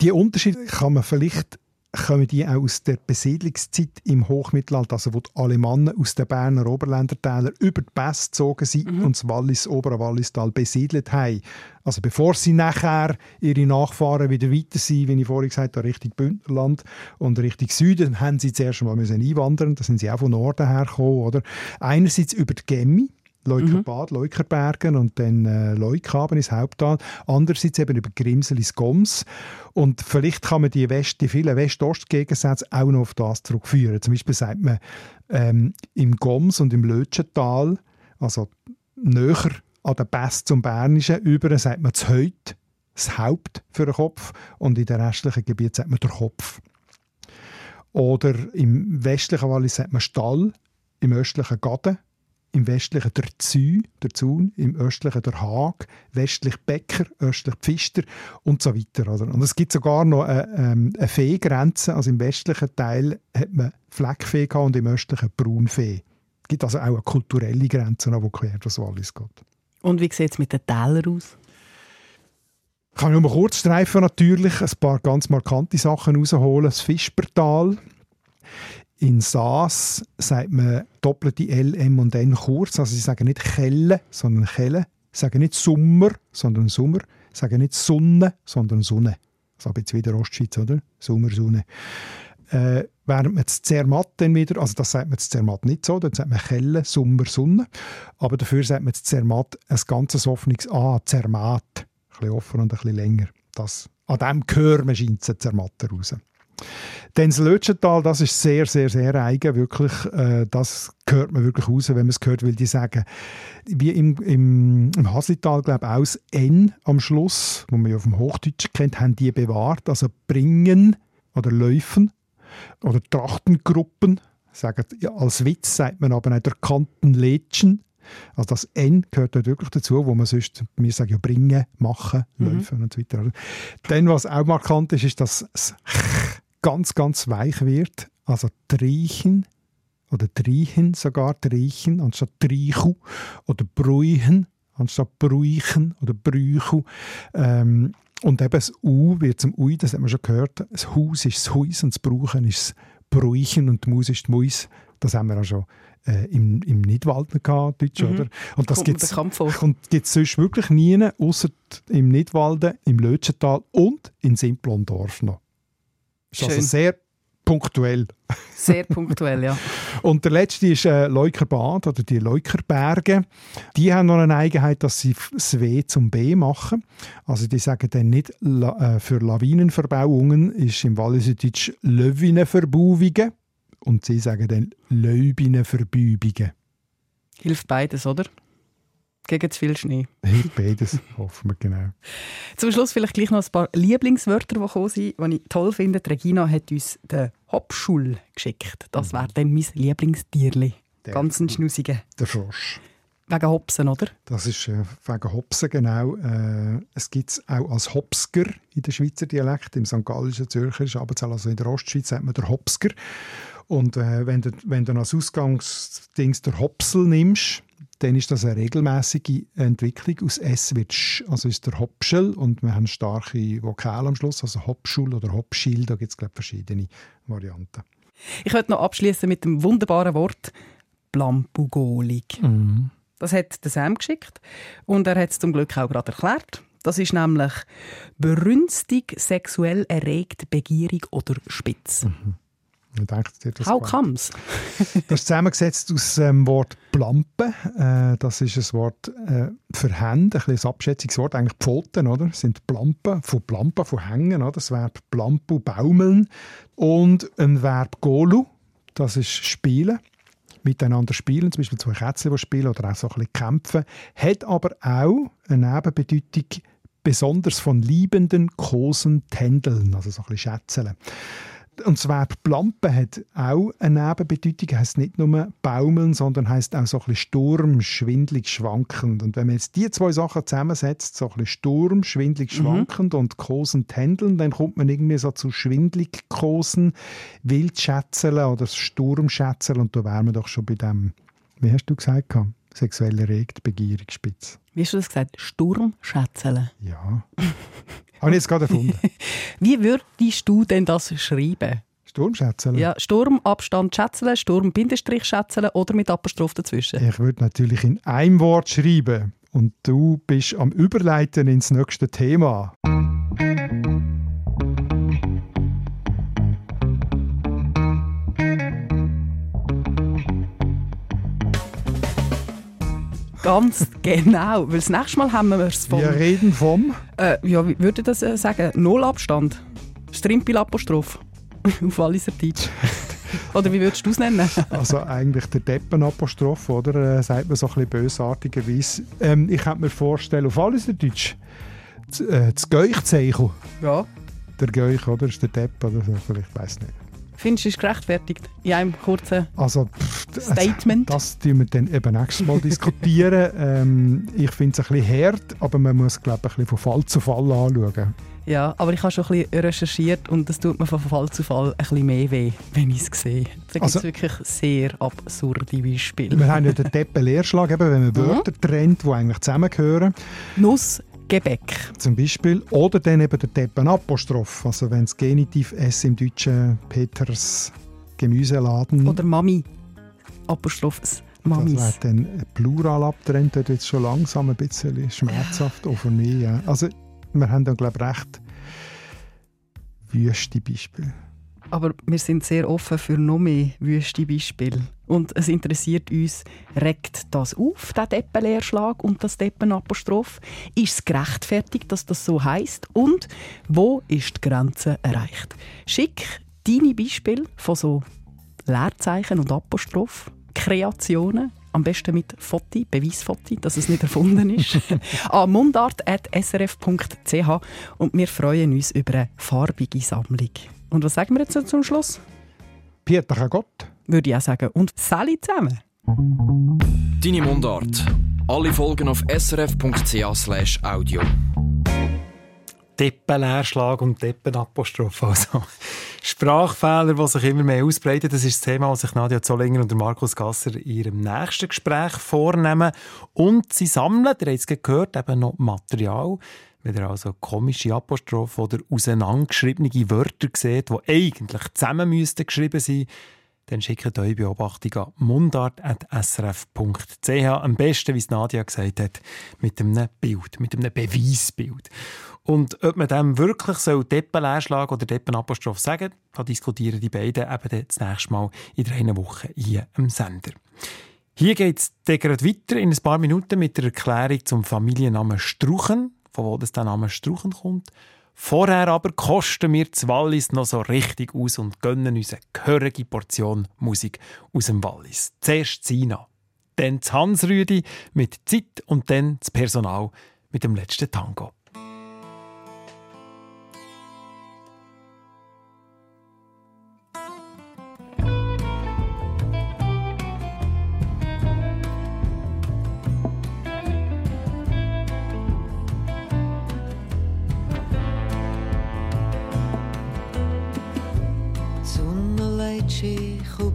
Die Unterschiede kann man vielleicht kommen die auch aus der Besiedlungszeit im Hochmittelalter, also wo die Alemannen aus den Berner Oberländertälern über die Pässe gezogen sind mhm. und das Wallis, obere Wallistal besiedelt haben. Also bevor sie nachher ihre Nachfahren wieder weiter sind, wie ich vorhin gesagt habe, Richtung Bündnerland und Richtung Süden, haben sie zuerst mal müssen einwandern. Da sind sie auch von Norden hergekommen, oder? Einerseits über die Gemmi, Leukerbad, mhm. Leukerbergen und dann äh, Leukaben ins Haupttal. Andererseits eben über Grimsel ins Goms. Und vielleicht kann man die, West, die vielen West-Ost-Gegensätze auch noch auf das zurückführen. Zum Beispiel sagt man ähm, im Goms und im Lötschental, also näher an der Pass zum Bernischen, über sagt man das Heut, das Haupt für den Kopf und in den restlichen Gebieten sagt man der Kopf. Oder im westlichen Wallis sagt man Stall, im östlichen Gaden im westlichen der Zü, der Zun, im östlichen der Haag, westlich Bäcker, östlich Pfister und so weiter. Oder? Und es gibt sogar noch eine, ähm, eine Feegrenze, also im westlichen Teil hat man Fleckfee und im östlichen Braunfee. Es gibt also auch eine kulturelle Grenze, die quer das Wallis geht. Und wie sieht es mit den Tälern aus? Ich kann nur mal kurz streifen natürlich, ein paar ganz markante Sachen rausholen. Das Fischpertal in Saas sagt man doppelte L, M und N kurz. Also sie sagen nicht Kelle, sondern Kelle. Sie sagen nicht Sommer, sondern Sommer. Sie sagen nicht Sonne, sondern Sonne. Also jetzt wieder Ostschweiz, oder? Sommer, Sonne. Äh, während man das Zermatt dann wieder, also das sagt man das Zermatt nicht so, dort sagt man Kelle, Sommer, Sonne. Aber dafür sagt man das Zermatt ein ganzes offenes A, Zermatt. Ein bisschen offener und ein bisschen länger. Das, an dem hören wir scheint Zermatt raus. Denn das Lötschental, das ist sehr, sehr, sehr eigen, wirklich. Äh, das hört man wirklich raus, wenn man es hört, weil die sagen, wie im, im, im Haslital, glaube ich, auch das N am Schluss, wo man ja vom Hochdeutsch kennt, haben die bewahrt. Also bringen oder laufen oder Trachtengruppen. Sagen, ja, als Witz sagt man aber auch der Kantenlädchen. Also das N gehört dort wirklich dazu, wo man sonst, wir sagen ja bringen, machen, mhm. laufen und so weiter. Dann, was auch markant ist, ist, das Ch ganz, ganz weich wird. Also Triechen oder Triechen sogar, Triechen anstatt Trichu oder Bruichen anstatt Bruichen oder Brüchu. Ähm, und eben das U wird zum Ui, das hat man schon gehört. Das Haus ist das Haus und das Brauchen ist das Bruichen und die Maus ist die Maus. Das haben wir auch schon äh, im, im Nidwald gehabt, Deutsch, mhm. oder? Und das gibt es sonst wirklich nie, außer im Nidwalden, im Lötschental und in Simplondorf noch. Ist also sehr punktuell. Sehr punktuell, ja. Und der letzte ist äh, Leukerbad oder die Leukerberge. Die haben noch eine Eigenheit, dass sie das W zum B machen. Also die sagen dann nicht äh, für Lawinenverbauungen ist im Walliserdeutsch Löwinenverbauungen und sie sagen dann Löwinenverbübungen. Hilft beides, oder? Gegen zu viel Schnee. Hilft beides, hoffen wir, genau. Zum Schluss vielleicht gleich noch ein paar Lieblingswörter, die gekommen sind, die ich toll finde. Regina hat uns den Hopschul geschickt. Das mhm. wäre dann mein Lieblingstierli. Ganz ein Schnusiger. Der Frosch. Wegen Hopsen, oder? Das ist äh, wegen Hopsen, genau. Äh, es gibt es auch als Hopsker in der Schweizer Dialekt. Im St. Gallischen, Zürcherischen, aber also in der Ostschweiz sagt man der Hopsker. Und äh, wenn, du, wenn du als Ausgangsdings der Hopsel nimmst, dann ist das eine regelmäßige Entwicklung. Aus S wird Sch, also ist der Hopschel und wir haben starke Vokale am Schluss, also Hopschul oder Hopschil, da gibt es glaube verschiedene Varianten. Ich möchte noch abschließen mit dem wunderbaren Wort Blampugolig. Mhm. Das hat der Sam geschickt und er hat es zum Glück auch gerade erklärt. Das ist nämlich berünstig, sexuell erregt, begierig oder spitz. Mhm. Dir das How comes? das ist zusammengesetzt aus dem ähm, Wort Plampe. Äh, das ist ein Wort äh, für Hände, ein, ein Abschätzungswort, eigentlich Pfoten, oder? Das sind Plampen, von Plampen, von Hängen, oder? Das Verb Plampu, baumeln. Und ein Verb Golu, das ist spielen miteinander spielen, zum Beispiel zwei Kätzchen, die spielen oder auch so ein bisschen kämpfen, hat aber auch eine Nebenbedeutung besonders von liebenden, kosen Tändeln, also so ein bisschen Schätzeln. Und das Verb plampen hat auch eine Nebenbedeutung. Heißt nicht nur baumeln, sondern heißt auch so ein bisschen Sturm, schwindlig, schwankend. Und wenn man jetzt die zwei Sachen zusammensetzt, so ein bisschen Sturm, schwindlig, mhm. schwankend mhm. und Kosen tändeln, dann kommt man irgendwie so zu schwindlig Kosen, Wildschätzeln oder Sturmschätzeln. Und da wären wir doch schon bei dem, wie hast du gesagt, sexuell erregt, begierig, spitz. Wie hast du das gesagt? Sturmschätzeln? Ja. Habe ich jetzt gerade erfunden. Wie würdest du denn das schreiben? Sturmschätzeln? Ja, Sturm, Abstand, Schätzeln, Sturm, Bindestrich, Schätzeln oder mit Apostroph dazwischen? Ich würde natürlich in einem Wort schreiben. Und du bist am Überleiten ins nächste Thema. Ganz genau, weil das nächste Mal haben wir es vom... Wir reden vom... Äh, ja, wie würde ich das äh, sagen? Nullabstand. Strimpel-Apostroph. Auf Walliser Deutsch. oder wie würdest du es nennen? also eigentlich der Deppenapostroph, oder? Äh, sagt man so ein bisschen bösartigerweise. Ähm, ich könnte mir vorstellen, auf Walliser Deutsch das, äh, das Geuchzeichen. Ja. Der Geuch, oder? Ist der Depp oder so, vielleicht weiß nicht. Findest du, ist gerechtfertigt? In einem kurzen also, pff, Statement? Das, das wir dann eben nächstes Mal diskutieren. ähm, ich finde es ein bisschen hart, aber man muss, glaube ich, ein bisschen von Fall zu Fall anschauen. Ja, aber ich habe schon ein bisschen recherchiert und das tut mir von Fall zu Fall ein bisschen mehr weh, wenn ich es sehe. Da gibt es also, wirklich sehr absurde Beispiele. Wir haben ja den Deppen-Leerschlag, wenn man Wörter mhm. trennt, die eigentlich zusammengehören. Nuss, Gebäck. Zum Beispiel. Oder dann eben der Deppenapostroph. Also wenn das Genitiv S im Deutschen Peters Gemüseladen. Oder Mami. Apostrophs. Mamis. Das wird dann Plural abtrennt, wird schon langsam ein bisschen schmerzhaft, auch für mich. Ja. Also wir haben dann, glaube ich, recht wüste Beispiele. Aber wir sind sehr offen für noch mehr wüste Beispiele. Und es interessiert uns, regt das auf, der Deppenleerschlag und das Deppenapostroph? Ist es gerechtfertigt, dass das so heißt? Und wo ist die Grenze erreicht? Schick deine Beispiele von so Leerzeichen und Apostroph, Kreationen am besten mit Foti, Beweisfoti, dass es nicht erfunden ist, an mundart.srf.ch und wir freuen uns über eine farbige Sammlung. Und was sagen wir jetzt zum Schluss? Pieter Gott. Würde ich auch sagen. Und Sally zusammen. Deine Mundart. Alle Folgen auf srf.ch audio. Deppenleerschlag und Deppenapostroph. Also Sprachfehler, die sich immer mehr ausbreiten. Das ist das Thema, das sich Nadia Zollinger und Markus Gasser in ihrem nächsten Gespräch vornehmen. Und sie sammeln, ihr habt es gehört, eben noch Material. Wenn ihr also komische Apostrophe oder auseinandergeschriebene Wörter seht, die eigentlich zusammen müssten geschrieben sein dann schickt eure Beobachtung an mundart.srf.ch. Am besten, wie es Nadia gesagt hat, mit einem Bild, mit einem Beweisbild. Und ob man dem wirklich so Deppenleerschlag oder Deppenapostroph sagen soll, diskutieren die beiden eben das nächste Mal in drei Wochen hier am Sender. Hier geht es gerade weiter in ein paar Minuten mit der Erklärung zum Familiennamen Struchen von wo das der Name Struchen kommt. Vorher aber kosten wir das Wallis noch so richtig aus und gönnen uns eine gehörige Portion Musik aus dem Wallis. Zuerst Sina, dann das Hans-Rüdi mit Zeit und dann das Personal mit dem letzten Tango.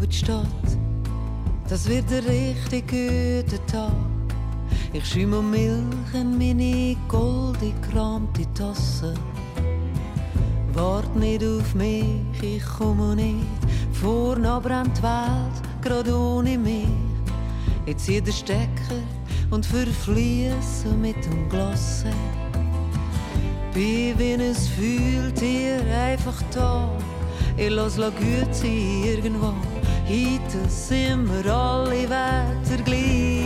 Über die Stadt. Das wird ein richtig guter Tag. Ich schäume Milch in meine goldgekramte Tasse. Wart nicht auf mich, ich komme nicht. Vorne brennt die Welt, gerade ohne mich. Ich zieh den Stecker und verfließe mit dem Glas. Wie wenn es fühlt ihr einfach da. Ich lass la gut sein irgendwo. Heute sind wir alle Wetter gleich.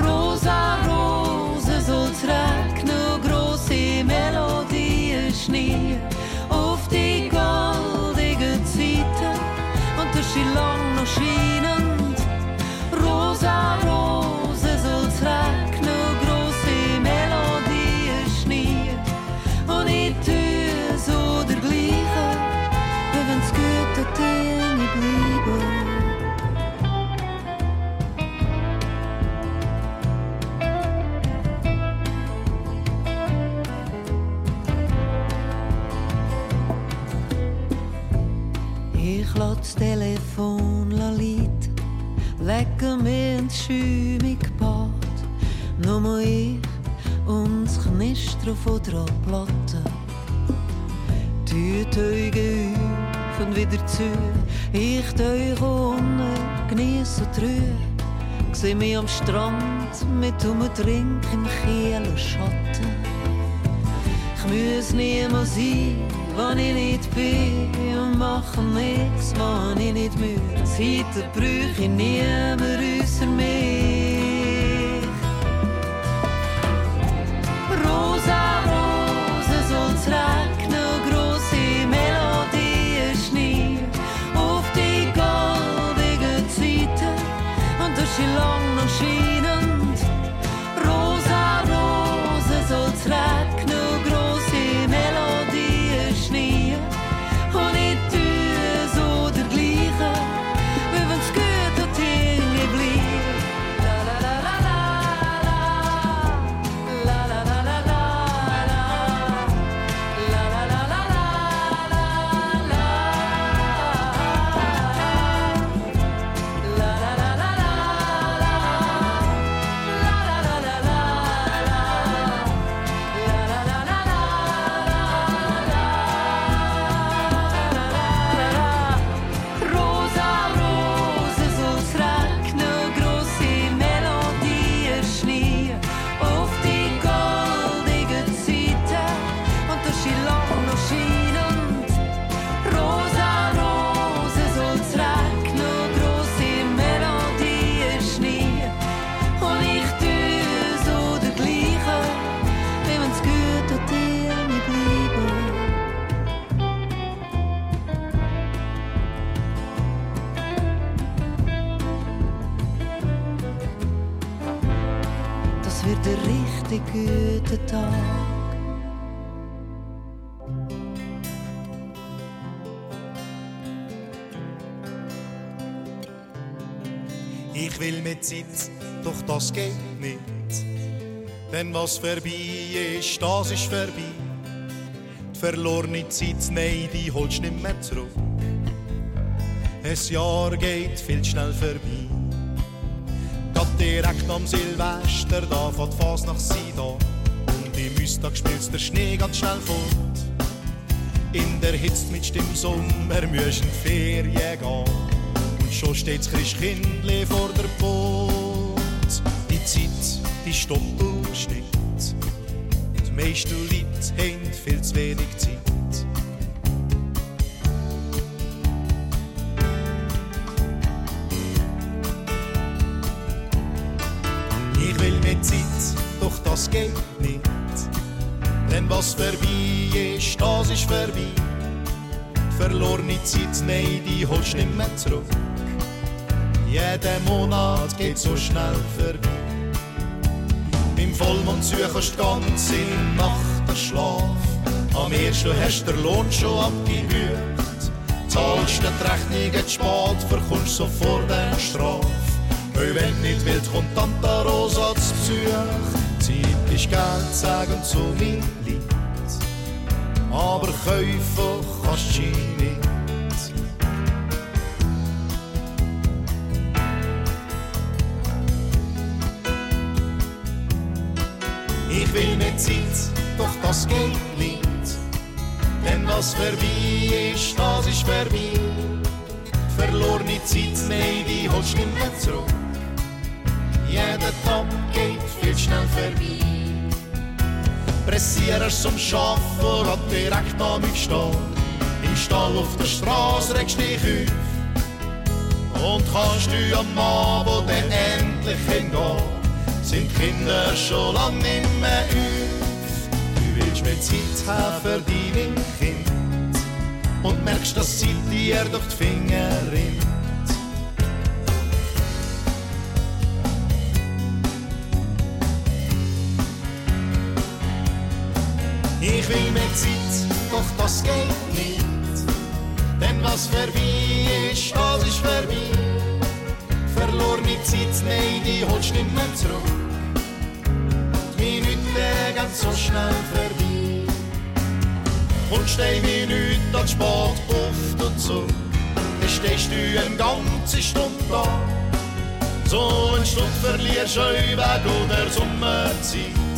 Rosa Rose soll's regnen, grosse Melodien Schnee auf die goldigen Zeiten und der Ski lang noch zu, ich euch unten, genieße die Ruhe. Seh mich am Strand mit um Trink im Kiel Schatten. Ich muss niemand sein, wann ich nicht bin und mache nichts, wann ich nicht muss. Heute brauche ich niemand außer mich. Und durch gute Tag. Ich will mit Zeit, doch das geht nicht. Denn was vorbei ist, das ist vorbei. Die verlorene Zeit, nein, die holst nicht mehr zurück. Ein Jahr geht viel schnell vorbei. Grad direkt am Silvester, da fährt sein da. Und im Mistag spielt's der Schnee ganz schnell fort. In der Hitze mit dem Sommer müssen Ferien gehen. Und schon steht's Christkindli vor der Boot. Die Zeit, die stoppt und steht. Die meisten Leute haben viel zu wenig Zeit. Ich will mit Zeit, doch das geht nicht. Denn was vorbei ist, das ist vorbei. Verlorene Zeit, nein, die holst nicht mehr zurück. Jeder Monat geht so schnell vorbei. Beim Vollmond suchst du ganz in Nacht den Schlaf. Am ersten hast du den Lohn schon abgebüht. Zahlst du die Rechnung zu spät, verkommst sofort eine Strafe. Weil wenn nicht wild kommt Tante Rosa zu Besuch. Ist Geld, sagen zu mir Lied. Aber kaufen kannst du nicht. Ich will mit Zeit, doch das geht nicht. Denn was vorbei ist, das ist vorbei. Verlorene Zeit, nein, die holst nicht mehr zurück. Jeder Tag geht viel schnell vorbei. Pressierst zum Schaffen, hat direkt an mich stehen. Im Stall auf der Straße regst dich auf. Und kannst du am Abend dann endlich hingehen, sind Kinder schon lang nicht mehr auf. Du willst mir Zeit haben für deine Kind und merkst, dass sie dir durch die Finger rinnt. Ich will mehr Zeit, doch das geht nicht. Denn was vorbei ist, das ist vorbei. Verlorene Zeit, nein, die holst nicht mehr zurück. Die Minuten gehen so schnell vorbei. Und steh Minuten an spät auf und zu. Dann stehst du eine ganze Stunde da. So eine Stunde verlierst du weg oder Sommerzeit.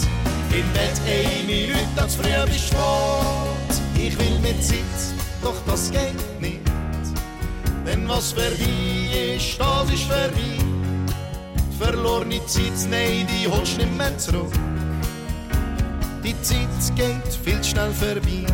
Im Bett eine Minute zu früh bis spät. Ich will mit Zeit, doch das geht nicht. Denn was vorbei ist, das ist vorbei. Verlorene Zeit, nein, die holst nicht mehr zurück. Die Zeit geht viel schnell vorbei.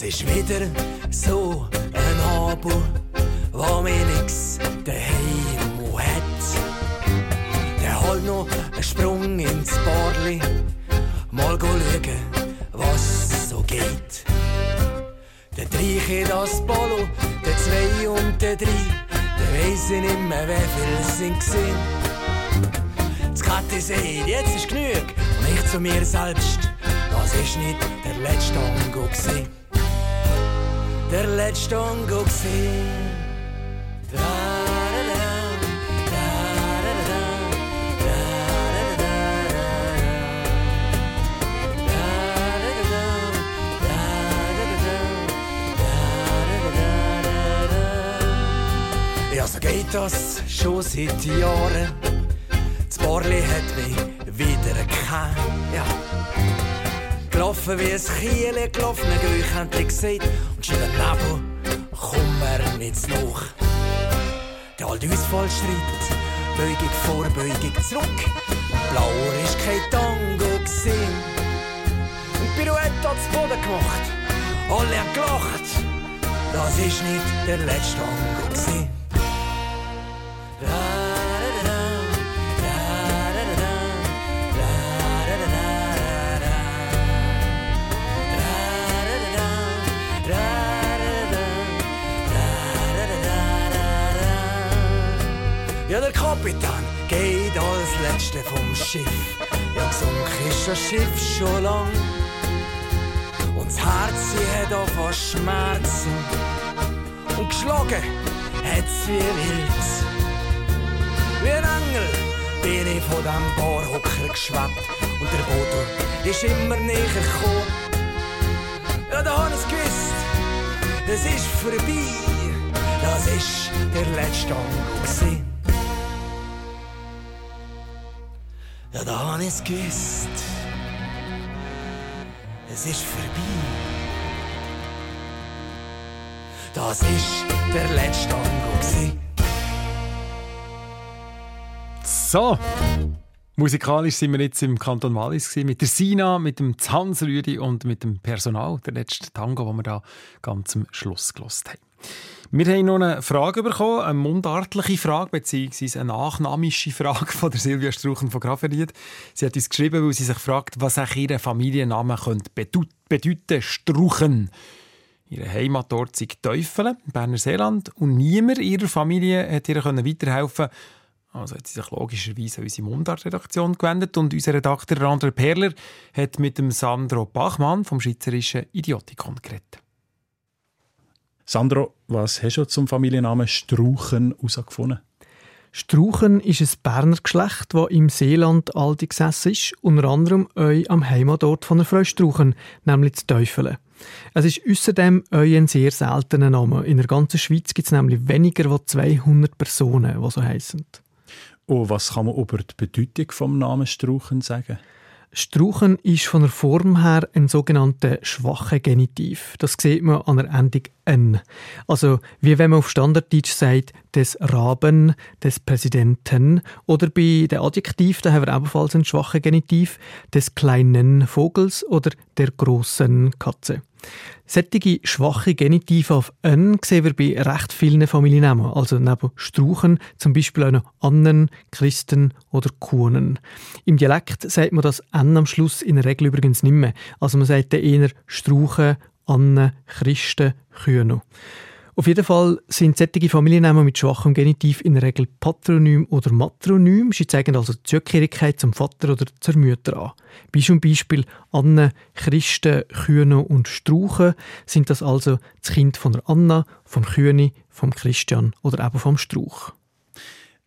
Das ist wieder so ein Abo, wo mir nix daheim hat. Der holt noch einen Sprung ins Barli, mal schauen, was so geht. Der Dreiche das Polo, der Zwei und der Drei, der weiss ich nicht mehr, wie viel sind gesehen. Das Katte sagt, jetzt ist genug, und ich zu mir selbst, das ist nicht der letzte Tango gewesen der letzte Tango gesehen. Ja, so geht das schon seit Jahren. Das Barli hat mich wieder gekannt. Ja. Gelaufen wie ein Kiel, gelaufen, ich endlich gesagt. Und in den Nebel kommen wir nicht nach. Der alte voll schreibt, Beugung vor, Beugung zurück. Blauer ist kein Tango gesehen. Und Pirouette hat zu Boden gemacht. Alle haben gelacht. Das ist nicht der letzte Tango gesehen. Ja, der Kapitän geht als Letzter vom Schiff. Ja, gesunken ist das Schiff schon lang. Und das Herz hat auch von Schmerzen. Und geschlagen hat's wie wild. Wie ein Engel bin ich von dem Barhocker geschwebt. Und der Motor ist immer näher gekommen. Ja, da hab ich's gewusst, das ist vorbei. Das ist der letzte Tango Ja, da hab ich's gewusst. Es ist vorbei. Das ist der letzte Tango. So, musikalisch sind wir jetzt im Kanton Wallis mit der Sina, mit dem Hans Rüdi und mit dem Personal, der letzte Tango, den wir da ganz am Schluss gelost haben. Wir haben noch eine Frage bekommen, eine mundartliche Frage, beziehungsweise eine nachnamische Frage von der Silvia Struchen von Grafenried. Sie hat uns geschrieben, weil sie sich fragt, was auch ihr Familienname könnte bedeuten, Struchen. Ihre Heimatort sei Teufelen, Berner Seeland, und niemand ihrer Familie hat ihr weiterhelfen also hat sie sich logischerweise an unsere Mundart-Redaktion gewendet und unser Redakteur Randre Perler hat mit dem Sandro Bachmann vom Schweizerischen Idiotikon geredet. Sandro, was hast du zum Familiennamen Strauchen herausgefunden? Strauchen ist ein Berner Geschlecht, das im Seeland alt gesessen ist, unter anderem eu am Heimatort von der Frau Strauchen, nämlich zu Teufelen. Es ist außerdem eu ein sehr seltener Name. In der ganzen Schweiz gibt es nämlich weniger als 200 Personen, die so heißen. Und was kann man über die Bedeutung vom Namen Strauchen sagen? Strauchen ist von der Form her ein sogenannter schwacher Genitiv. Das sieht man an der Endung «n». Also wie wenn man auf Standarddeutsch sagt, des Raben, des Präsidenten oder bei den Adjektiv, da haben wir ebenfalls einen schwachen Genitiv, des kleinen Vogels oder der großen Katze. Sättige schwache Genitive auf «n» sehen wir bei recht vielen Familiennamen, also neben Strauchen zum Beispiel auch noch Annen, Christen oder Kuhnen. Im Dialekt sagt man das «n» am Schluss in der Regel übrigens nicht mehr. Also man sagt dann eher Strauchen, Annen, Christen, Kühne. Auf jeden Fall sind sättige Familiennamen mit schwachem Genitiv in der Regel Patronym oder Matronym. Sie zeigen also Zugehörigkeit zum Vater oder zur Mutter an. Bei zum Beispiel Anne, Christen, Kühne und Strauchen sind das also das Kind von der Anna, vom Kühne, vom Christian oder eben vom Strauch.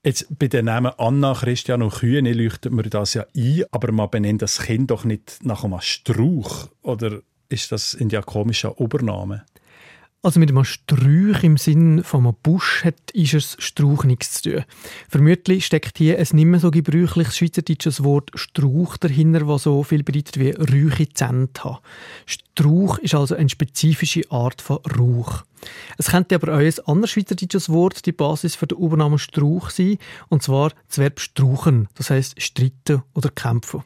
Jetzt bei den Namen Anna, Christian und Kühne leuchtet mir das ja ein, aber man benennt das Kind doch nicht nach einem Strauch. Oder ist das ein diakonischer Obername? Also mit einem Sträuch im Sinn von einem Busch hat ist Strauch nichts zu tun. Vermutlich steckt hier ein nicht mehr so gebräuchliches schweizerdeutsches Wort Strauch dahinter, das so viel bedeutet wie Räuche Zähne haben. Strauch ist also eine spezifische Art von Rauch. Es könnte aber auch ein anderes schweizerdeutsches Wort die Basis für den Übernamen Strauch sein, und zwar das Verb strauchen, das heißt streiten oder kämpfen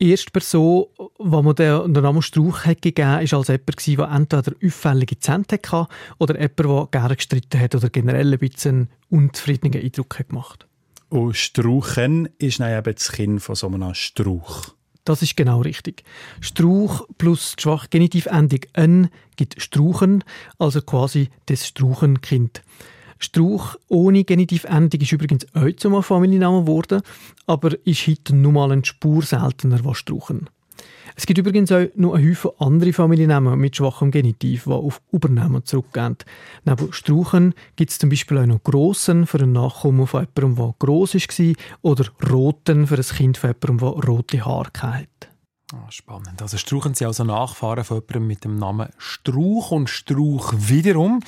erste Person, die man den, Namen Strauch hat gegeben hat, war also jemand, der entweder auffällige Zähne hatte oder jemand, der gerne gestritten hat oder generell ein bisschen einen unzufriedenen Eindruck hat gemacht Und Strauchen ist dann eben das Kind von so einem Strauch. Das ist genau richtig. Strauch plus die schwache Genitivendung «n» gibt Strauchen, also quasi das Strauchenkind. Strauch ohne Genitivendung ist übrigens auch zum Familiennamen geworden, aber ist heute nur mal eine Spur seltener als Strauchen. Es gibt übrigens auch noch einen Haufen andere Familiennamen mit schwachem Genitiv, die auf Übernamen zurückgehen. Neben Strauchen gibt es zum Beispiel auch noch Grossen für einen Nachkommen von jemandem, der gross war, oder Roten für ein Kind von jemandem, der rote Haare hatte. Ah, spannend. Also Strauchen sind also Nachfahren von jemandem mit dem Namen Strauch. Und Strauch wiederum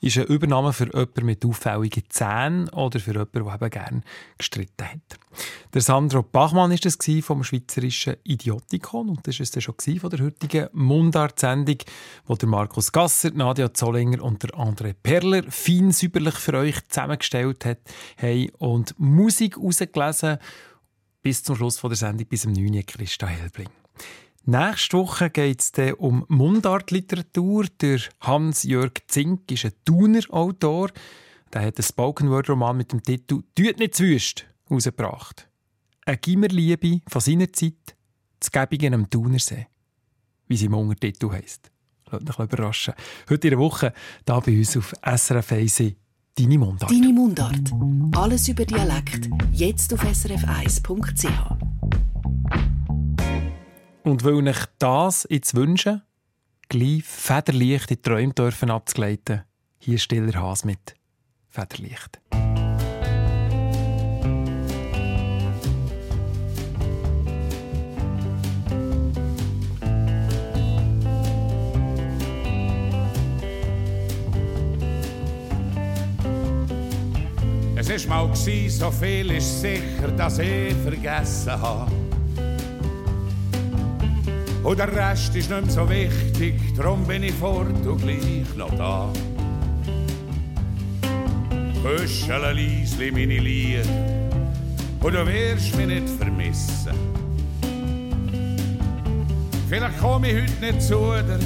ist ein Übername für jemanden mit auffälligen Zähnen oder für jemanden, der eben gerne gestritten hat. Der Sandro Bachmann war das vom schweizerischen Idiotikon und das war es schon von der heutigen Mundart-Sendung, wo der Markus Gasser, Nadia Zollinger und der André Perler fein säuberlich für euch zusammengestellt haben und Musik rausgelesen bis zum Schluss der Sendung, bis am 9. Christa Helbling. Nächste Woche geht es um Mundartliteratur. Der Hans-Jörg Zink ist ein Thuner Autor. Der hat einen Spoken-Word-Roman mit dem Titel «Tut nicht zu wüst» herausgebracht. Eine Gimmerliebe von seiner Zeit, das Gebingen am Thunersee. Wie sie im Untertitel heisst. Lasst mich überraschen. Heute in der Woche hier bei uns auf SRF 1 Deine Mundart. Deine Mundart. Alles über Dialekt. Jetzt auf srf1.ch. Und weil ich das jetzt wünsche, gleich federleicht in die Träume dürfen abzugleiten, hier stiller Has mit Federlicht. Es war mal, so viel ist sicher, dass ich vergessen habe. Und der Rest ist nicht mehr so wichtig, darum bin ich fort und gleich noch da. Küschele leisli meine Lieder und du wirst mich nicht vermissen. Vielleicht komme ich heute nicht zu dir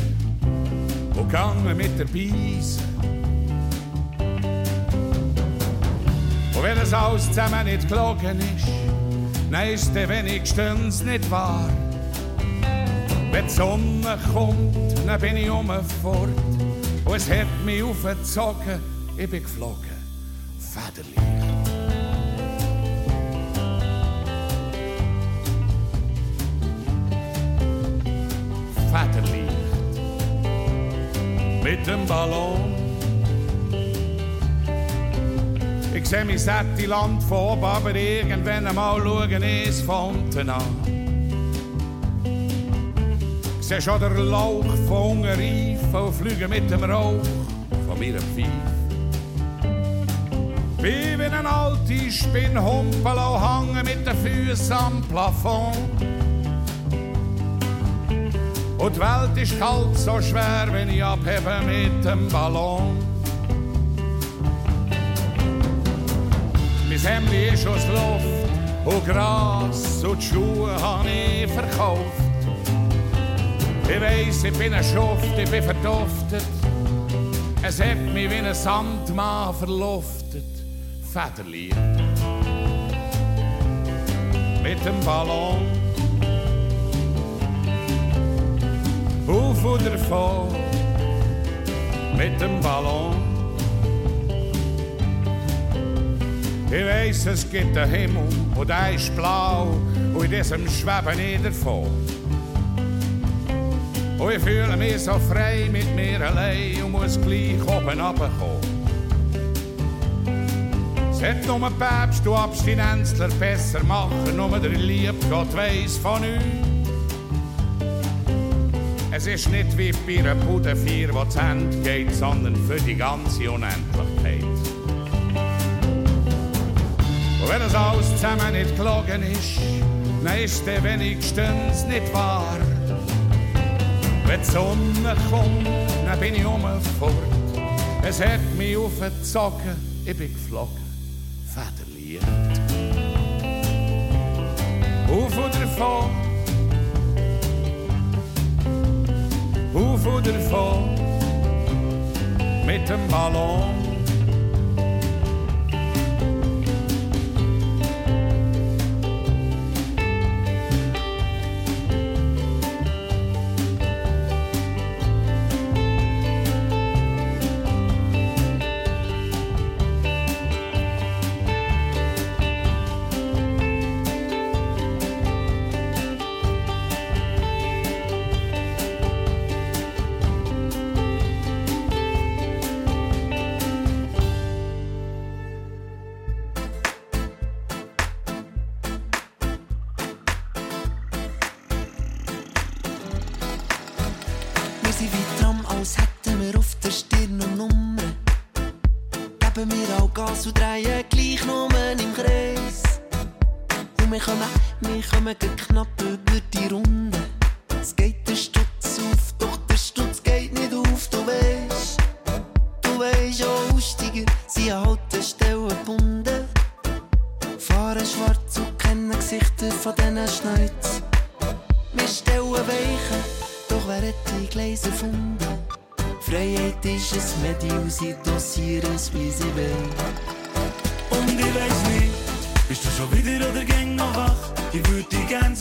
und gange mit der Beise. Und wenn es alles zusammen nicht gelogen ist, dann ist es wenigstens nicht wahr. Wenn die Sonne kommt, dann bin ich umfort. Und es hat mich aufgezogen, ich bin geflogen. Federlicht. Federlicht. Mit dem Ballon. Ich sehe mein satte Land oben, aber irgendwann einmal schauen es von unten an sehe schon der Lauch von unten reifen und fliegen mit dem Rauch von meinem Pfeif. Wie wenn ein alte Spinnhumpel hängen mit den Füßen am Plafond. Und die Welt ist kalt so schwer, wenn ich abhebe mit dem Ballon. Mein Hemd ist aus Luft und Gras und die Schuhe habe ich verkauft. Ich weiss, ich bin ein Schuft, ich bin verduftet. Es hat mich wie ein Sandmann verluftet. Federlied. Mit dem Ballon. Auf oder vor. Mit dem Ballon. Ich weiss, es gibt einen Himmel und der ist blau und in diesem schweben ich davon. Und ich fühle mich so frei mit mir allein und muss gleich oben runterkommen. Es hat nur ein Päpst und Abstinenzler besser machen, nur der lieb Gott weiss von uns. Es ist nicht wie bei einer Pudenfeier, wo zu Ende geht, sondern für die ganze Unendlichkeit. Und wenn das alles zusammen nicht gelogen ist, dann ist der wenigstens nicht wahr. Wenn die Sonne kommt, dann bin ich umfort. Es hat mich aufgezogen, ich bin geflogen, federliert. Auf oder vor, auf oder vor, mit dem Ballon.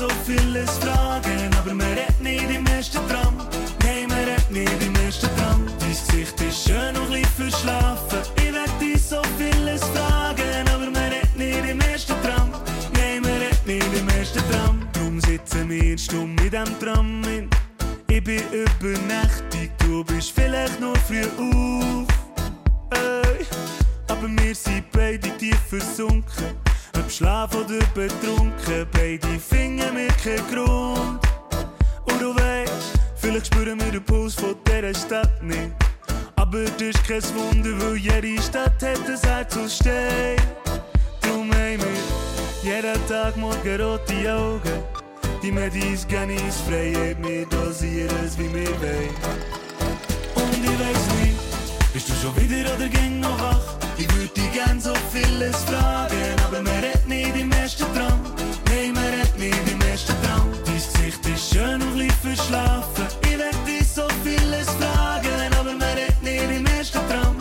So vieles fragen, aber man redet nicht im ersten Tram. Nein, man redet nicht im ersten Tram. Dein Gesicht ist schön und ein verschlafen. Ich werd dich so vieles fragen, aber man redet nicht im ersten Tram. Nein, man redet nicht im ersten Tram. Drum sitzen wir stumm in dem Tram hin. Ich bin übernächtig, du bist vielleicht noch früh auf. Ey, aber wir sind beide tief versunken. Ob Schlaf oder betrunken, beide finden wir keinen Grund. Und du weißt, vielleicht spüren wir den Puls von dieser Stadt nicht. Aber das ist kein Wunder, weil jede Stadt hat ein Herz aus Stein. Drum haben wir jeden Tag morgen rote Augen. Die Medis gehen ins Freie, wir dosieren es, wie wir wollen. Und ich weiss nicht, bist du schon wieder oder gäng noch wach? Ich würd dich gern so vieles fragen, aber man redet nicht im ersten Tram. Nein, man redet nicht im ersten Tram. Dein Gesicht ist schön und leicht verschlafen. Ich werd dich so vieles fragen, aber man redet nicht im ersten Tram.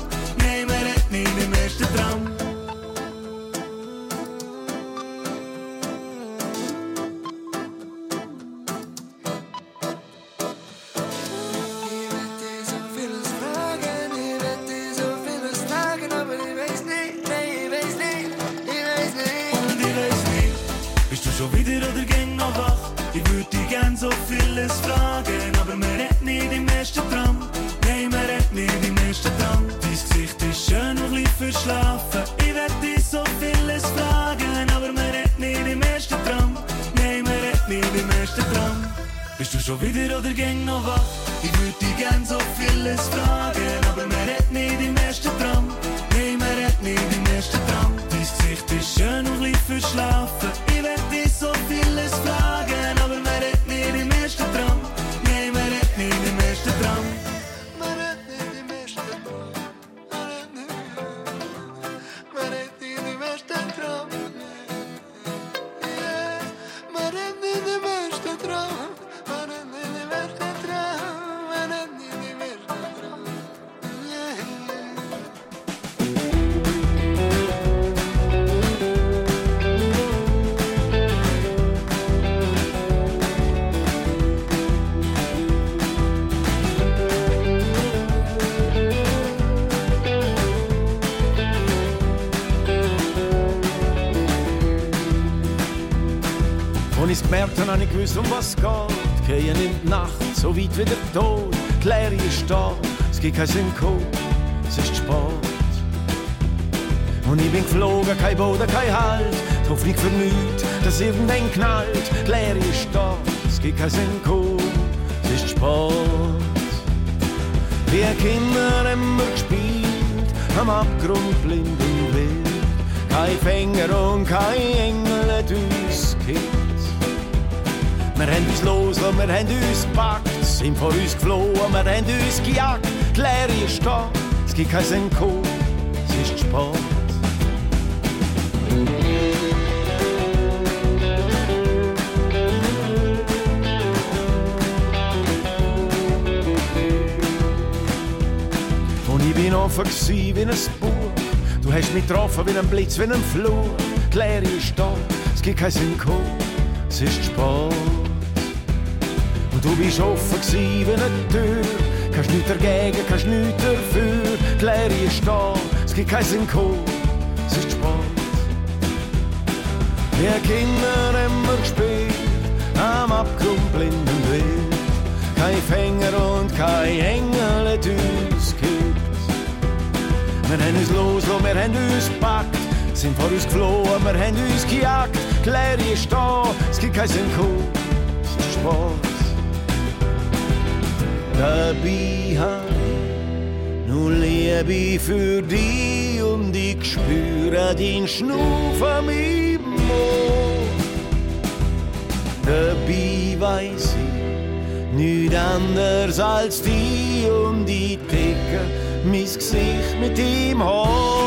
So vieles fragen, aber man redet nicht im ersten Tram. Nein, man redet nicht im ersten Tram. Dein Gesicht ist schön und leicht verschlafen. Ich werd dich so vieles fragen, aber man redet nicht im ersten Tram. Nein, man redet nicht im ersten Tram. Bist du schon wieder oder gäng noch wach? Ich würd dich gern so vieles fragen, aber man redet nicht im ersten Tram. Nein, man redet nicht im ersten Tram. Dein Gesicht ist schön und leicht verschlafen. Ich werd dich so vieles fragen, Wie der Tod. Die Leere ist da, es gibt keinen Synchro, es ist spät. Und ich bin geflogen, kein Boden, kein Halt. Die Hoffnung für nichts, dass irgendwann knallt. Die Leere ist da, es gibt keinen Synchro, es ist spät. Wie Kinder wir gespielt, am Abgrund blind und wild. Kein Fänger und kein Engel hat uns gekillt. Wir haben uns losgelassen, wir haben uns gepackt, sind vor uns geflohen, wir haben uns gejagt. Die Leere ist da, es gibt kein Senko, es ist. Und ich bin offen wie ein Buch. Du hast mich getroffen wie ein Blitz, wie ein Flur. Die Leere ist da, es gibt kein Synchro, es ist spät. Du bist offen wie eine Tür. Kannst nichts dagegen, kannst nichts dafür. Die Leere ist da, es gibt kein Synchro, es ist spät. Wir Kinder wir gespielt, am Abgrund blind und wild. Kein Fänger und kein Engel hat uns gekillt. Wir haben uns losgelassen, wir haben uns gepackt, sind vor uns geflohen, wir haben uns gejagt. Die Leere ist da, es gibt kein Synchro, es ist spät. Dabei hab ich nur Liebe für dich und ich spüre den Schnuff an meinem Mund. Dabei weiss ich nichts anders als die und ich decke mein Gesicht mit ihm Haar.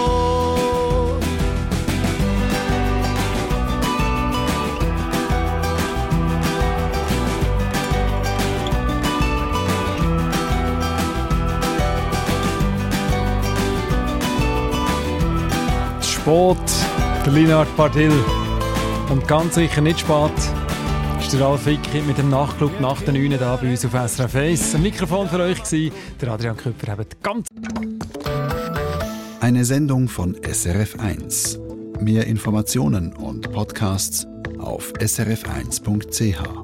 Sport, der Linard Bartil. Und ganz sicher nicht spät ist der Ralf Wicki mit dem Nachtclub nach den 9 da bei uns auf SRF 1. Ein Mikrofon für euch war der Adrian Küpper. Eben ganz Eine Sendung von SRF 1. Mehr Informationen und Podcasts auf srf1.ch.